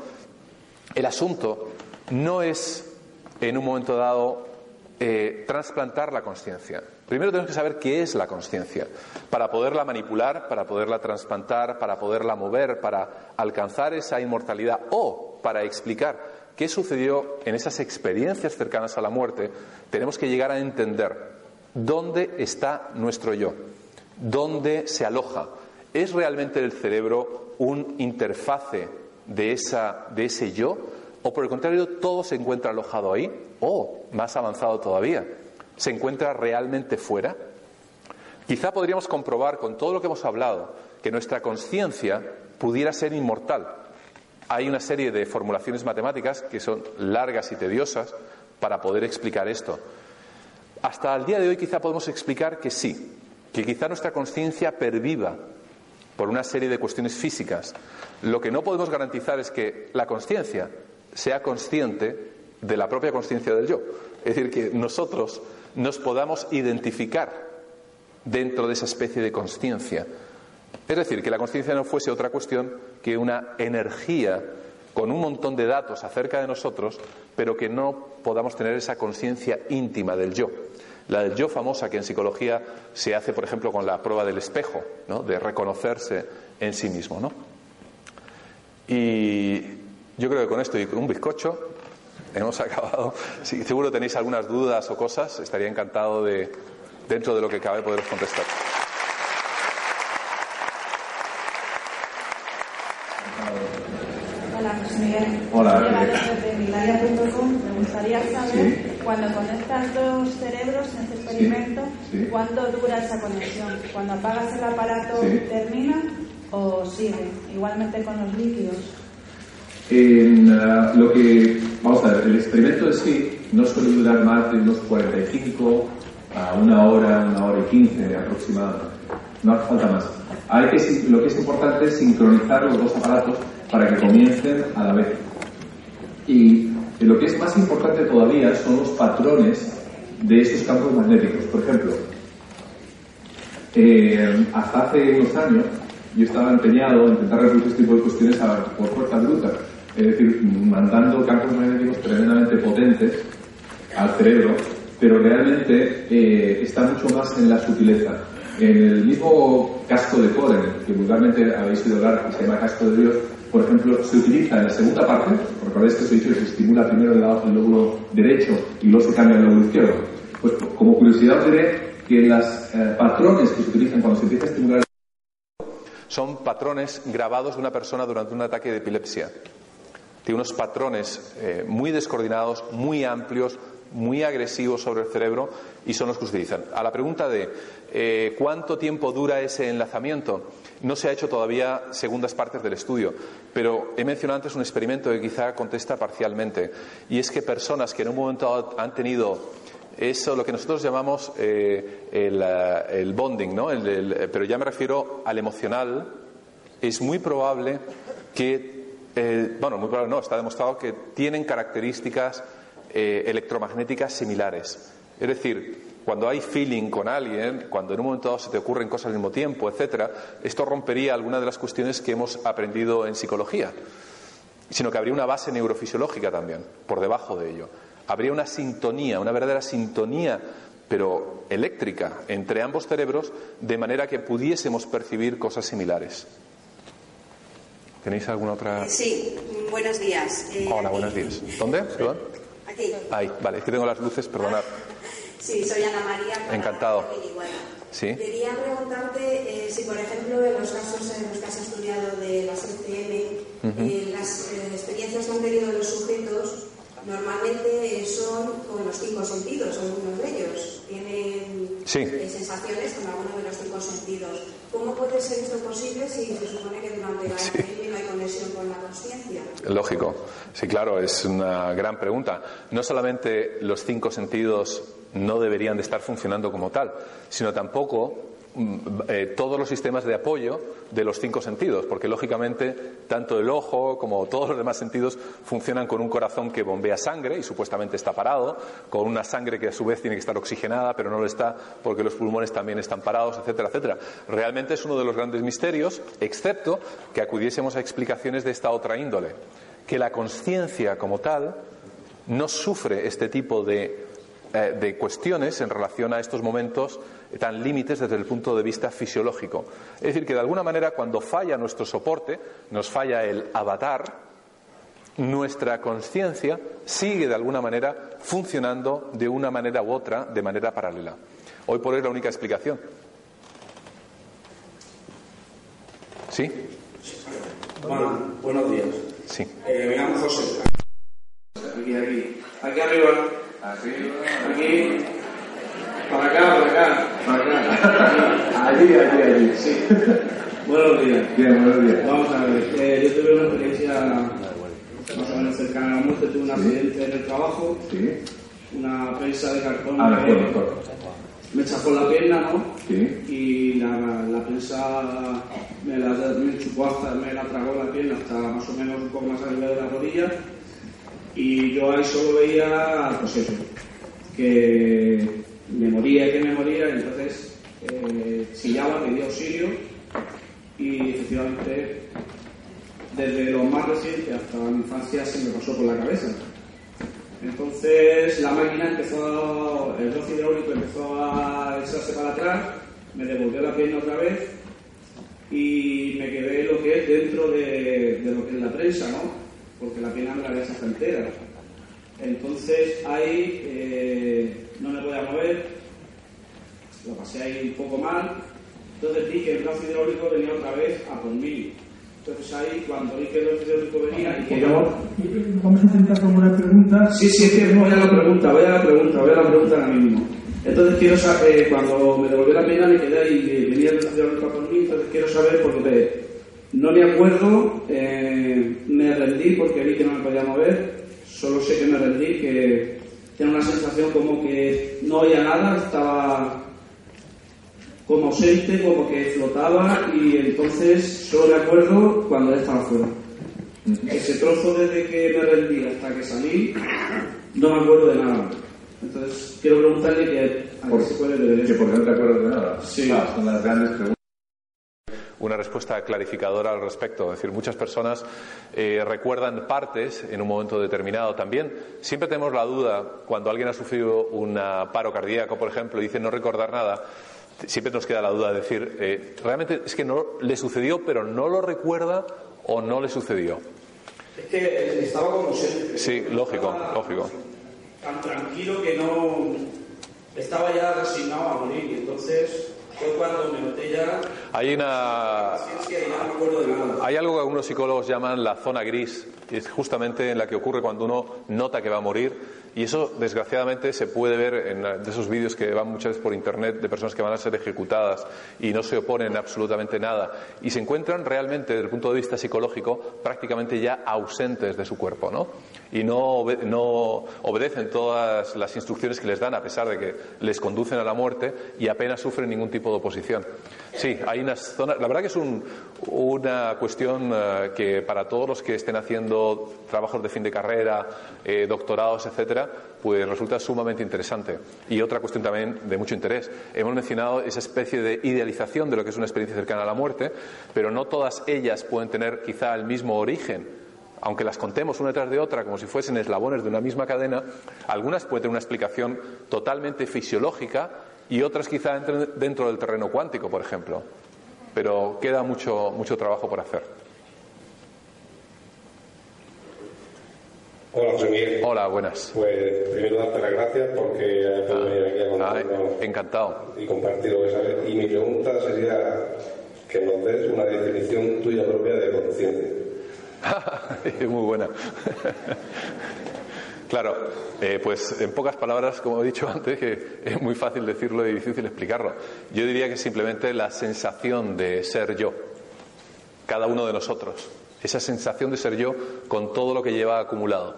el asunto no es en un momento dado eh, trasplantar la conciencia. Primero tenemos que saber qué es la conciencia, para poderla manipular, para poderla trasplantar, para poderla mover, para alcanzar esa inmortalidad o para explicar qué sucedió en esas experiencias cercanas a la muerte, tenemos que llegar a entender dónde está nuestro yo, dónde se aloja, ¿Es realmente el cerebro un interfase de ese yo O por el contrario, todo se encuentra alojado ahí, o más avanzado todavía, se encuentra realmente fuera. Quizá podríamos comprobar con todo lo que hemos hablado que nuestra conciencia pudiera ser inmortal. Hay una serie de formulaciones matemáticas que son largas y tediosas para poder explicar esto. Hasta el día de hoy quizá podemos explicar que sí, que quizá nuestra conciencia perviva por una serie de cuestiones físicas. Lo que no podemos garantizar es que la conciencia sea consciente de la propia conciencia del yo. Es decir, que nosotros nos podamos identificar dentro de esa especie de conciencia. Es decir, que la conciencia no fuese otra cuestión que una energía con un montón de datos acerca de nosotros, pero que no podamos tener esa conciencia íntima del yo. La del yo famosa que en psicología se hace, por ejemplo, con la prueba del espejo, ¿no? de reconocerse en sí mismo. ¿no? Y yo creo que con esto y con un bizcocho hemos acabado. Si seguro tenéis algunas dudas o cosas, estaría encantado de, dentro de lo que cabe, poderos contestar. Hola, José Miguel. Hola. Me gustaría saber, cuando conectas dos cerebros en este experimento, Sí. ¿cuánto dura esa conexión? ¿Cuando apagas el aparato Sí. termina o sigue? Igualmente con los líquidos. En, ah, lo que, vamos a ver, el experimento en sí no suele durar más de unos 45 a una hora, una hora y 15 aproximadamente. No hace falta más. Lo que es importante es sincronizar los dos aparatos para que comiencen a la vez. Y lo que es más importante todavía son los patrones de esos campos magnéticos. Por ejemplo, eh, hasta hace unos años yo estaba empeñado en intentar resolver este tipo de cuestiones por fuerza bruta, es decir, mandando campos magnéticos tremendamente potentes al cerebro, pero realmente eh, está mucho más en la sutileza. En el mismo casco de Coren, que vulgarmente habéis oído hablar, que se llama casco de Dios, por ejemplo, se utiliza en la segunda parte, recordáis que os he que se estimula primero el, lado- el lóbulo derecho y luego se cambia el lóbulo izquierdo. Pues como curiosidad os diré que los patrones que se utilizan cuando se empieza a estimular Son patrones grabados de una persona durante un ataque de epilepsia. Tiene unos patrones eh, muy descoordinados, muy amplios, muy agresivos sobre el cerebro y son los que utilizan. A la pregunta de eh, cuánto tiempo dura ese enlazamiento, no se ha hecho todavía segundas partes del estudio, pero he mencionado antes un experimento que quizá contesta parcialmente, y es que personas que en un momento han tenido eso, lo que nosotros llamamos eh, el, bonding, ¿no? Pero ya me refiero al emocional, es muy probable que, bueno, muy probable no, está demostrado que tienen características eh, electromagnéticas similares. Es decir, cuando hay feeling con alguien, cuando en un momento dado se te ocurren cosas al mismo tiempo, etcétera, esto rompería algunas de las cuestiones que hemos aprendido en psicología, sino que habría una base neurofisiológica también por debajo de ello. Habría una sintonía, una verdadera sintonía, pero eléctrica, entre ambos cerebros, de manera que pudiésemos percibir cosas similares. ¿Tenéis alguna otra? Sí, buenos días. Eh, Hola, aquí- buenos días. ¿Dónde? Perdón. Aquí. Ahí, vale, es que tengo las luces, perdonad. Sí, soy Ana María. Encantado. Sí. Quería preguntarte eh, si, por ejemplo, en los casos en los que has estudiado de las FCM, eh, las eh, experiencias que han tenido los sujetos normalmente eh, son con los cinco sentidos, algunos de ellos. Tienen Sí. eh, sensaciones con alguno de los cinco sentidos. ¿Cómo puede ser esto posible si se supone que durante la hay con la conciencia? Lógico. Sí, claro, es una gran pregunta. No solamente los cinco sentidos no deberían de estar funcionando como tal, sino tampoco eh, todos los sistemas de apoyo de los cinco sentidos, porque lógicamente tanto el ojo como todos los demás sentidos funcionan con un corazón que bombea sangre y supuestamente está parado, con una sangre que a su vez tiene que estar oxigenada, pero no lo está porque los pulmones también están parados, etcétera, etcétera. Realmente es uno de los grandes misterios, excepto que acudiésemos a explicaciones de esta otra índole, que la conciencia como tal no sufre este tipo de eh, de cuestiones en relación a estos momentos tan límites desde el punto de vista fisiológico. Es decir, que de alguna manera cuando falla nuestro soporte, nos falla el avatar, nuestra conciencia sigue de alguna manera funcionando de una manera u otra, de manera paralela. Hoy por hoy es la única explicación. ¿Sí? Bueno, buenos días. Sí. Eh, me llamo José. aquí, aquí. Aquí arriba. Aquí. Para acá, para acá. Para acá. Allí, allí, allí. Sí. Buenos días. Bien, buenos días. Vamos a ver. Eh, yo tuve una experiencia más o menos cercana a la muerte. Tuve un accidente en el trabajo. Sí. Una prensa de cartón. Ah, me- chafó la pierna, ¿no? Sí. Y la, la prensa me, la, me chupó hasta, me la tragó la pierna hasta más o menos un poco más arriba de la rodilla. Y yo ahí solo veía, pues eso, que me moría, que me moría, y entonces eh, chillaba, pedía auxilio y efectivamente desde lo más reciente hasta mi infancia se me pasó por la cabeza. Entonces la máquina empezó, el roce hidráulico empezó a echarse para atrás, me devolvió la pierna otra vez y me quedé lo que es dentro de, lo que es la prensa, ¿no? Porque la pierna me la había entera. Entonces ahí eh, no me podía mover, lo pasé ahí un poco mal, entonces vi que el brazo hidráulico venía otra vez a por mí. Entonces ahí cuando vi que el brazo hidráulico venía y que yo Vamos a intentar formular preguntas. Sí, sí, es que voy a la pregunta, voy a la pregunta, voy a la pregunta ahora mismo. Entonces quiero saber, eh, cuando me devolvió la pena me quedé ahí venía el de por mí, entonces quiero saber porque no me acuerdo, eh, me rendí porque vi que no me podía mover, solo sé que me rendí, que tenía una sensación como que no oía nada, estaba como ausente, como que flotaba y entonces solo me acuerdo cuando estaba fuera. Ese trozo desde que me rendí hasta que salí, no me acuerdo de nada. Entonces, quiero preguntarle que a qué se puede deber Que por qué no te acuerdas de nada. Sí. Ah, son las grandes preguntas. Una respuesta clarificadora al respecto. Es decir, muchas personas eh, recuerdan partes en un momento determinado también. Siempre tenemos la duda cuando alguien ha sufrido un paro cardíaco, por ejemplo, y dice no recordar nada. Siempre nos queda la duda de decir, eh, realmente es que no le sucedió, pero no lo recuerda o no le sucedió. Es que eh, estaba como ausente. Sí, lógico, Estaba lógico. Tan tranquilo que no. Estaba ya resignado a morir. Y entonces Hay una. Hay algo que algunos psicólogos llaman la zona gris, es justamente en la que ocurre cuando uno nota que va a morir. Y eso, desgraciadamente, se puede ver en de esos vídeos que van muchas veces por internet de personas que van a ser ejecutadas y no se oponen absolutamente nada. Y se encuentran realmente, desde el punto de vista psicológico, prácticamente ya ausentes de su cuerpo, ¿no? Y no, obe- no obedecen todas las instrucciones que les dan, a pesar de que les conducen a la muerte y apenas sufren ningún tipo de oposición. Sí, hay unas zonas. La verdad que es un- una cuestión eh, que para todos los que estén haciendo trabajos de fin de carrera, eh, doctorados, etcétera, pues resulta sumamente interesante. Y otra cuestión también de mucho interés. Hemos mencionado esa especie de idealización de lo que es una experiencia cercana a la muerte, pero no todas ellas pueden tener quizá el mismo origen aunque las contemos una tras de otra como si fuesen eslabones de una misma cadena, algunas pueden tener una explicación totalmente fisiológica y otras quizá entren dentro del terreno cuántico, por ejemplo. Pero queda mucho, mucho trabajo por hacer. Hola, José Miguel. Hola, buenas. Pues primero darte las gracias porque has podido venir aquí a Ah, contarnos encantado. y compartir lo que sabes. Y mi pregunta sería que nos des una definición tuya propia de conciencia. Muy buena. Claro, eh, pues en pocas palabras, como he dicho antes, que es muy fácil decirlo y difícil explicarlo. Yo diría que simplemente la sensación de ser yo, cada uno de nosotros, esa sensación de ser yo con todo lo que lleva acumulado.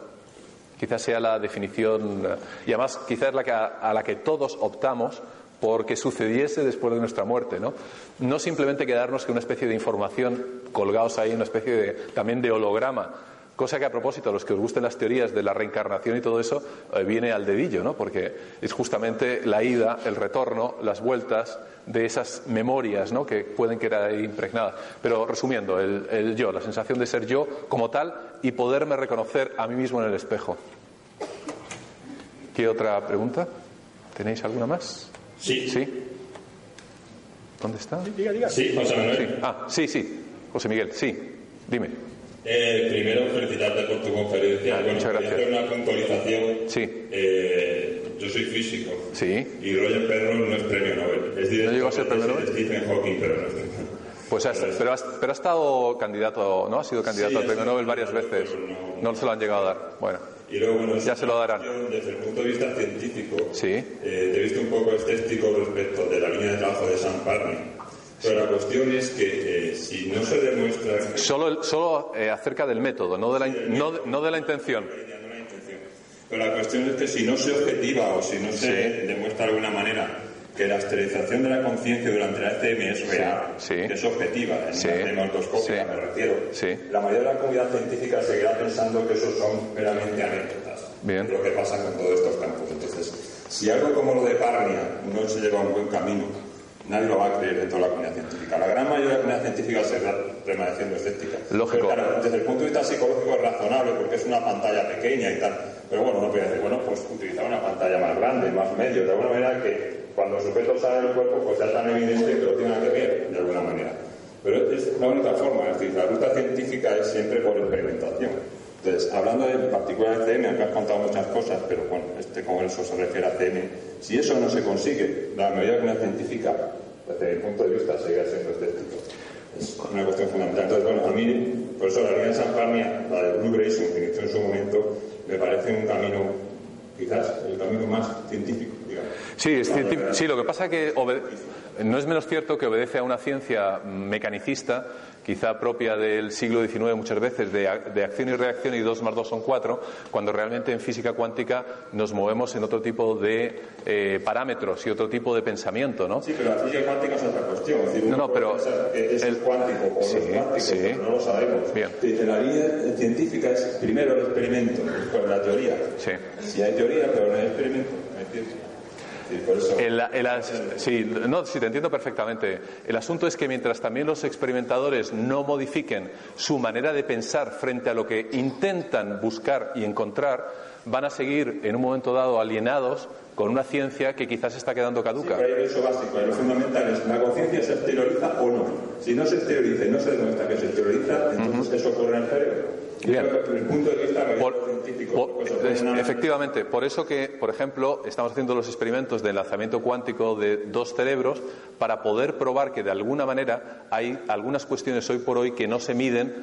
Quizás sea la definición, y además quizás es la que a, a la que todos optamos porque sucediese después de nuestra muerte, ¿no? No simplemente quedarnos con una especie de información colgados ahí, una especie de, también de holograma, cosa que a propósito, a los que os gusten las teorías de la reencarnación y todo eso, eh, viene al dedillo, ¿no? Porque es justamente la ida, el retorno, las vueltas de esas memorias, ¿no? Que pueden quedar ahí impregnadas. Pero resumiendo, el, el yo, la sensación de ser yo como tal y poderme reconocer a mí mismo en el espejo. ¿Qué otra pregunta? ¿Tenéis alguna más? Sí. ¿Sí? ¿Dónde está? Sí, José Manuel. Sí. Ah, sí, sí. José Miguel, sí. Dime. Eh, primero, felicitarte por tu conferencia. Ah, bueno, muchas gracias. hacer una puntualización. Sí. Eh, yo soy físico. Sí. Y Roger Penrose no es premio Nobel. Es director llegó a ser premio Nobel? Stephen Hawking, pero no es Pues has- pero, has, pero ha estado candidato, ¿no? Ha sido candidato Sí, al premio Nobel varias veces. No se lo han llegado a dar. Bueno. Y luego, bueno, ya se lo darán. Desde el punto de vista científico, sí. eh, te he visto un poco escéptico respecto de la línea de trabajo de San Parni. Pero la cuestión es que eh, si no se demuestra... Solo, solo eh, acerca del método, no de la, no, no de la intención. Pero la cuestión es que si no se objetiva o si no se demuestra de alguna manera que la esterilización de la conciencia durante la ECM es real, que es objetiva, en sí, demoscópica me refiero, la mayoría de la comunidad científica seguirá pensando que eso son meramente anécdotas. Bien. Es lo que pasa con todos estos campos. Entonces, si algo como lo de Parnia no se lleva a un buen camino, nadie lo va a creer en toda la comunidad científica. La gran mayoría de la comunidad científica seguirá permaneciendo escéptica. Lógico. Pero, claro, desde el punto de vista psicológico es razonable porque es una pantalla pequeña y tal. Pero bueno, no puede decir, bueno, pues utilizar una pantalla más grande, más medio, de alguna manera que cuando el sujeto sale del cuerpo pues sea tan evidente que lo tenga que ver, de alguna manera. Pero es la única forma, es decir, la ruta científica es siempre por experimentación. Entonces, hablando en particular de CM, aunque has contado muchas cosas, pero bueno, este congreso se refiere a CM, si eso no se consigue, la de la comunidad científica, desde mi punto de vista, seguirá siendo escéptico. Es una cuestión fundamental. Entonces, bueno, a mí, por eso la línea de San Parnia, la de Blue Grayson, que inició en su momento, me parece un camino, quizás el camino más científico, digamos. Sí, es científico. sí, lo que pasa es que no es menos cierto que obedece a una ciencia mecanicista, quizá propia del siglo XIX muchas veces, de, de, acción y reacción y dos más dos son cuatro, cuando realmente en física cuántica nos movemos en otro tipo de eh, parámetros y otro tipo de pensamiento, ¿no? Sí, pero la física cuántica es otra cuestión. Es decir, no, no, pero... Es el cuántico o sí, no es cuántico, sí. no lo sabemos. Bien. La línea científica es primero el experimento, después la teoría. Sí. Si hay teoría, pero no hay experimento, no hay ciencia. El, el, sí, no, sí, te entiendo perfectamente. El asunto es que mientras también los experimentadores no modifiquen su manera de pensar frente a lo que intentan buscar y encontrar, van a seguir en un momento dado alienados con una ciencia que quizás está quedando caduca. Sí, pero hay eso básico, lo fundamental es la conciencia se exterioriza o no. Si no se exterioriza y no se demuestra que se exterioriza, entonces uh -huh. eso ocurre en el cerebro. Bien. Desde el punto de vista por, científico. Por, es, una... Efectivamente, por eso que, por ejemplo, estamos haciendo los experimentos de enlazamiento cuántico de dos cerebros para poder probar que de alguna manera hay algunas cuestiones hoy por hoy que no se miden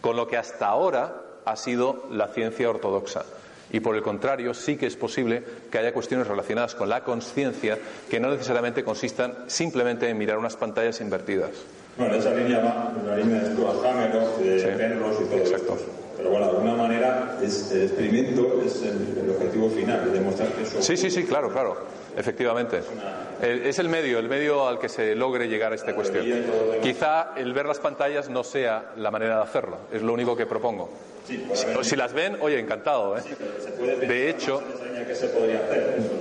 con lo que hasta ahora ha sido la ciencia ortodoxa. Y por el contrario, sí que es posible que haya cuestiones relacionadas con la conciencia que no necesariamente consistan simplemente en mirar unas pantallas invertidas. Bueno, esa línea va la línea de Stuart Hameroff, de Sí. Penrose y todo Exacto. esto. Pero bueno, de alguna manera es, el experimento es el, el objetivo final, demostrar que eso... Sí, sí, sí, claro, claro. Efectivamente. El- Es el medio, el medio al que se logre llegar a esta cuestión. Quizá el ver las pantallas no sea la manera de hacerlo, es lo único que propongo. Sí, Si, si las ven, oye, encantado. ¿eh? De hecho,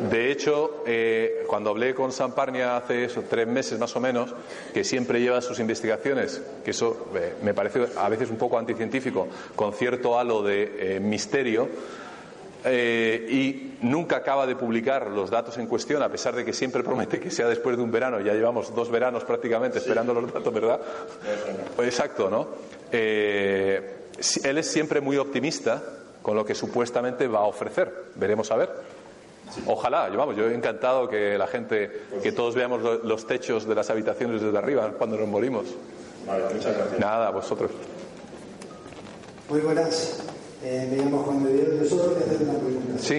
de hecho, eh, cuando hablé con Sam Parnia hace eso, tres meses más o menos, que siempre lleva sus investigaciones, que eso eh, me parece a veces un poco anticientífico, con cierto halo de eh, misterio, eh, y nunca acaba de publicar los datos en cuestión, a pesar de que siempre promete que sea después de un verano. Ya llevamos dos veranos prácticamente esperando los datos, ¿verdad? Exacto, ¿no? Eh, él es siempre muy optimista con lo que supuestamente va a ofrecer. Veremos a ver. Ojalá, yo, vamos, yo he encantado que la gente, que todos veamos lo- los techos de las habitaciones desde arriba cuando nos morimos. Vale, muchas gracias. Nada, a vosotros. Muy buenas. Eh, me llamo Juan de Dios. Yo solo voy a hacer una pregunta. Sí.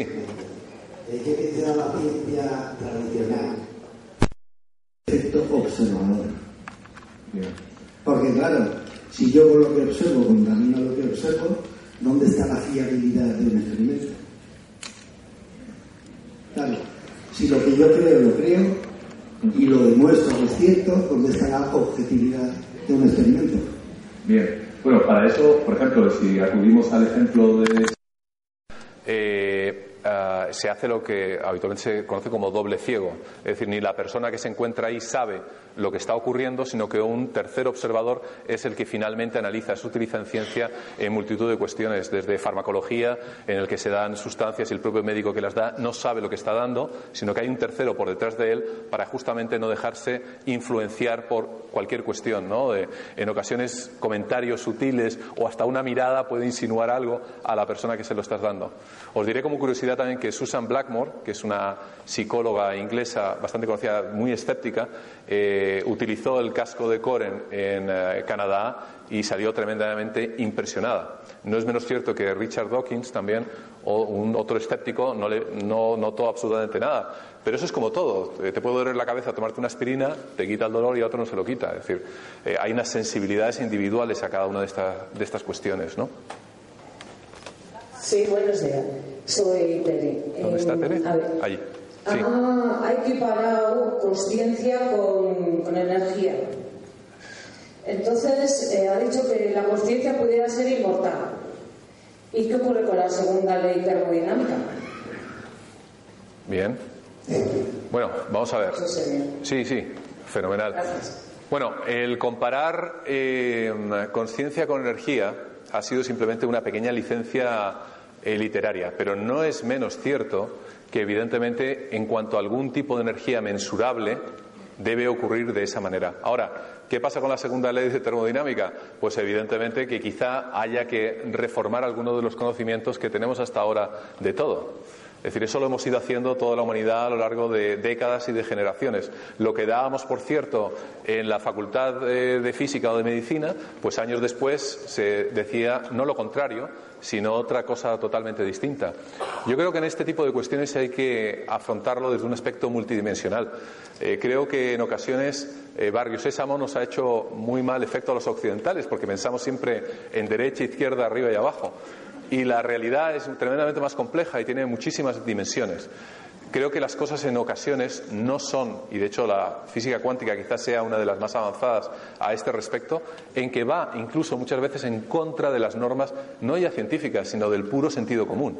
Eh, ¿Qué piensa la ciencia tradicional? Efecto observador. Porque claro, si yo con lo que observo contamino lo que observo, ¿dónde está la fiabilidad de un experimento? Claro, si lo que yo creo lo creo y lo demuestro que es cierto, ¿dónde está la objetividad de un experimento? Bien. Bueno, para eso, por ejemplo, si acudimos al ejemplo de eh, ah, se hace lo que habitualmente se conoce como doble ciego. Es decir, ni la persona que se encuentra ahí sabe lo que está ocurriendo, sino que un tercer observador es el que finalmente analiza. Eso utiliza en ciencia en multitud de cuestiones, desde farmacología, en el que se dan sustancias y el propio médico que las da no sabe lo que está dando, sino que hay un tercero por detrás de él para justamente no dejarse influenciar por cualquier cuestión. ¿no? De- en ocasiones comentarios sutiles o hasta una mirada puede insinuar algo a la persona que se lo estás dando. Os diré como curiosidad dirá también que Susan Blackmore, que es una psicóloga inglesa bastante conocida, muy escéptica, eh, utilizó el casco de Coren en eh, Canadá y salió tremendamente impresionada. No es menos cierto que Richard Dawkins también, o un otro escéptico, no, le, no notó absolutamente nada. Pero eso es como todo. Eh, te puede doler la cabeza tomarte una aspirina, te quita el dolor y a otro no se lo quita. Es decir, hay unas sensibilidades individuales a cada una de, estas de estas cuestiones, ¿no? Sí, buenos días. Soy Tere. ¿Dónde está Tere? Ahí. Sí. Ah, hay equiparado conciencia con, con, energía. Entonces, eh, ha dicho que la conciencia pudiera ser inmortal. ¿Y qué ocurre con la segunda ley termodinámica? Bien. Bueno, vamos a ver. Sí, sí, fenomenal. Gracias. Bueno, el comparar eh, conciencia con energía ha sido simplemente una pequeña licencia eh, literaria, pero no es menos cierto que evidentemente en cuanto a algún tipo de energía mensurable debe ocurrir de esa manera. Ahora, ¿qué pasa con la segunda ley de termodinámica? Pues evidentemente que quizá haya que reformar algunos de los conocimientos que tenemos hasta ahora de todo. Es decir, eso lo hemos ido haciendo toda la humanidad a lo largo de décadas y de generaciones. Lo que dábamos, por cierto, en la Facultad de Física o de Medicina, pues años después se decía no lo contrario, sino otra cosa totalmente distinta. Yo creo que en este tipo de cuestiones hay que afrontarlo desde un aspecto multidimensional. Eh, creo que en ocasiones eh, Barrio Sésamo nos ha hecho muy mal efecto a los occidentales, porque pensamos siempre en derecha, izquierda, arriba y abajo y la realidad es tremendamente más compleja y tiene muchísimas dimensiones. Creo que las cosas en ocasiones no son, y de hecho la física cuántica quizás sea una de las más avanzadas a este respecto, en que va incluso muchas veces en contra de las normas, no ya científicas, sino del puro sentido común.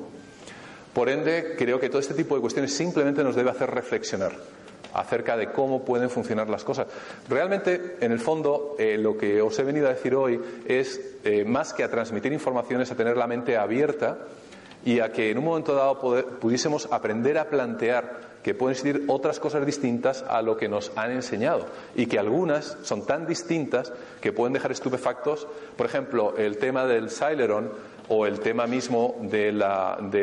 Por ende, creo que todo este tipo de cuestiones simplemente nos debe hacer reflexionar acerca de cómo pueden funcionar las cosas. Realmente, en el fondo, eh, lo que os he venido a decir hoy es, eh, más que a transmitir informaciones, a tener la mente abierta y a que en un momento dado pudiésemos aprender a plantear que pueden existir otras cosas distintas a lo que nos han enseñado y que algunas son tan distintas que pueden dejar estupefactos. Por ejemplo, el tema del Celeron o el tema mismo del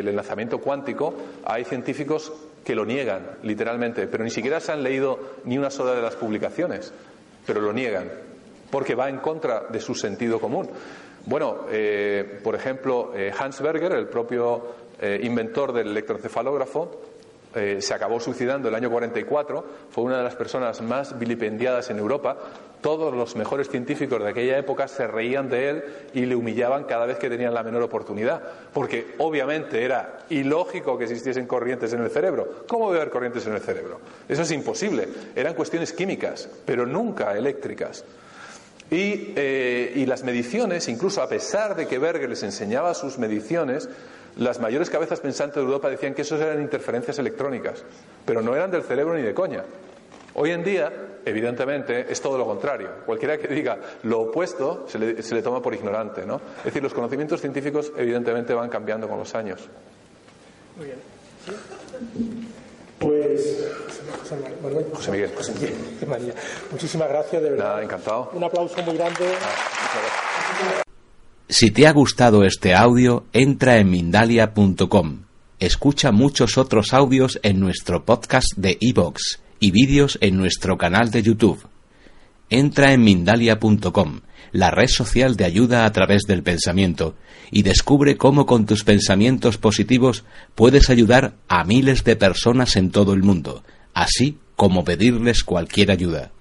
enlazamiento cuántico, hay científicos que lo niegan, literalmente, pero ni siquiera se han leído ni una sola de las publicaciones, pero lo niegan, porque va en contra de su sentido común. Bueno, eh, por ejemplo, eh, Hans Berger, el propio eh, inventor del electroencefalógrafo, se acabó suicidando el año 44, fue una de las personas más vilipendiadas en Europa. Todos los mejores científicos de aquella época se reían de él y le humillaban cada vez que tenían la menor oportunidad, porque obviamente era ilógico que existiesen corrientes en el cerebro. ¿Cómo debe haber corrientes en el cerebro? Eso es imposible. Eran cuestiones químicas, pero nunca eléctricas. Y, eh, y las mediciones, incluso a pesar de que Berger les enseñaba sus mediciones, las mayores cabezas pensantes de Europa decían que eso eran interferencias electrónicas, pero no eran del cerebro ni de coña. Hoy en día, evidentemente, es todo lo contrario. Cualquiera que diga lo opuesto se le, toma por ignorante, ¿no? Es decir, los conocimientos científicos evidentemente van cambiando con los años. Muy bien. Pues José Miguel. José Miguel. María. Muchísimas gracias, de verdad. Nada, encantado. Un aplauso muy grande. Si te ha gustado este audio, entra en Mindalia.com. Escucha muchos otros audios en nuestro podcast de iVoox y vídeos en nuestro canal de YouTube. Entra en Mindalia.com, la red social de ayuda a través del pensamiento, y descubre cómo con tus pensamientos positivos puedes ayudar a miles de personas en todo el mundo, así como pedirles cualquier ayuda.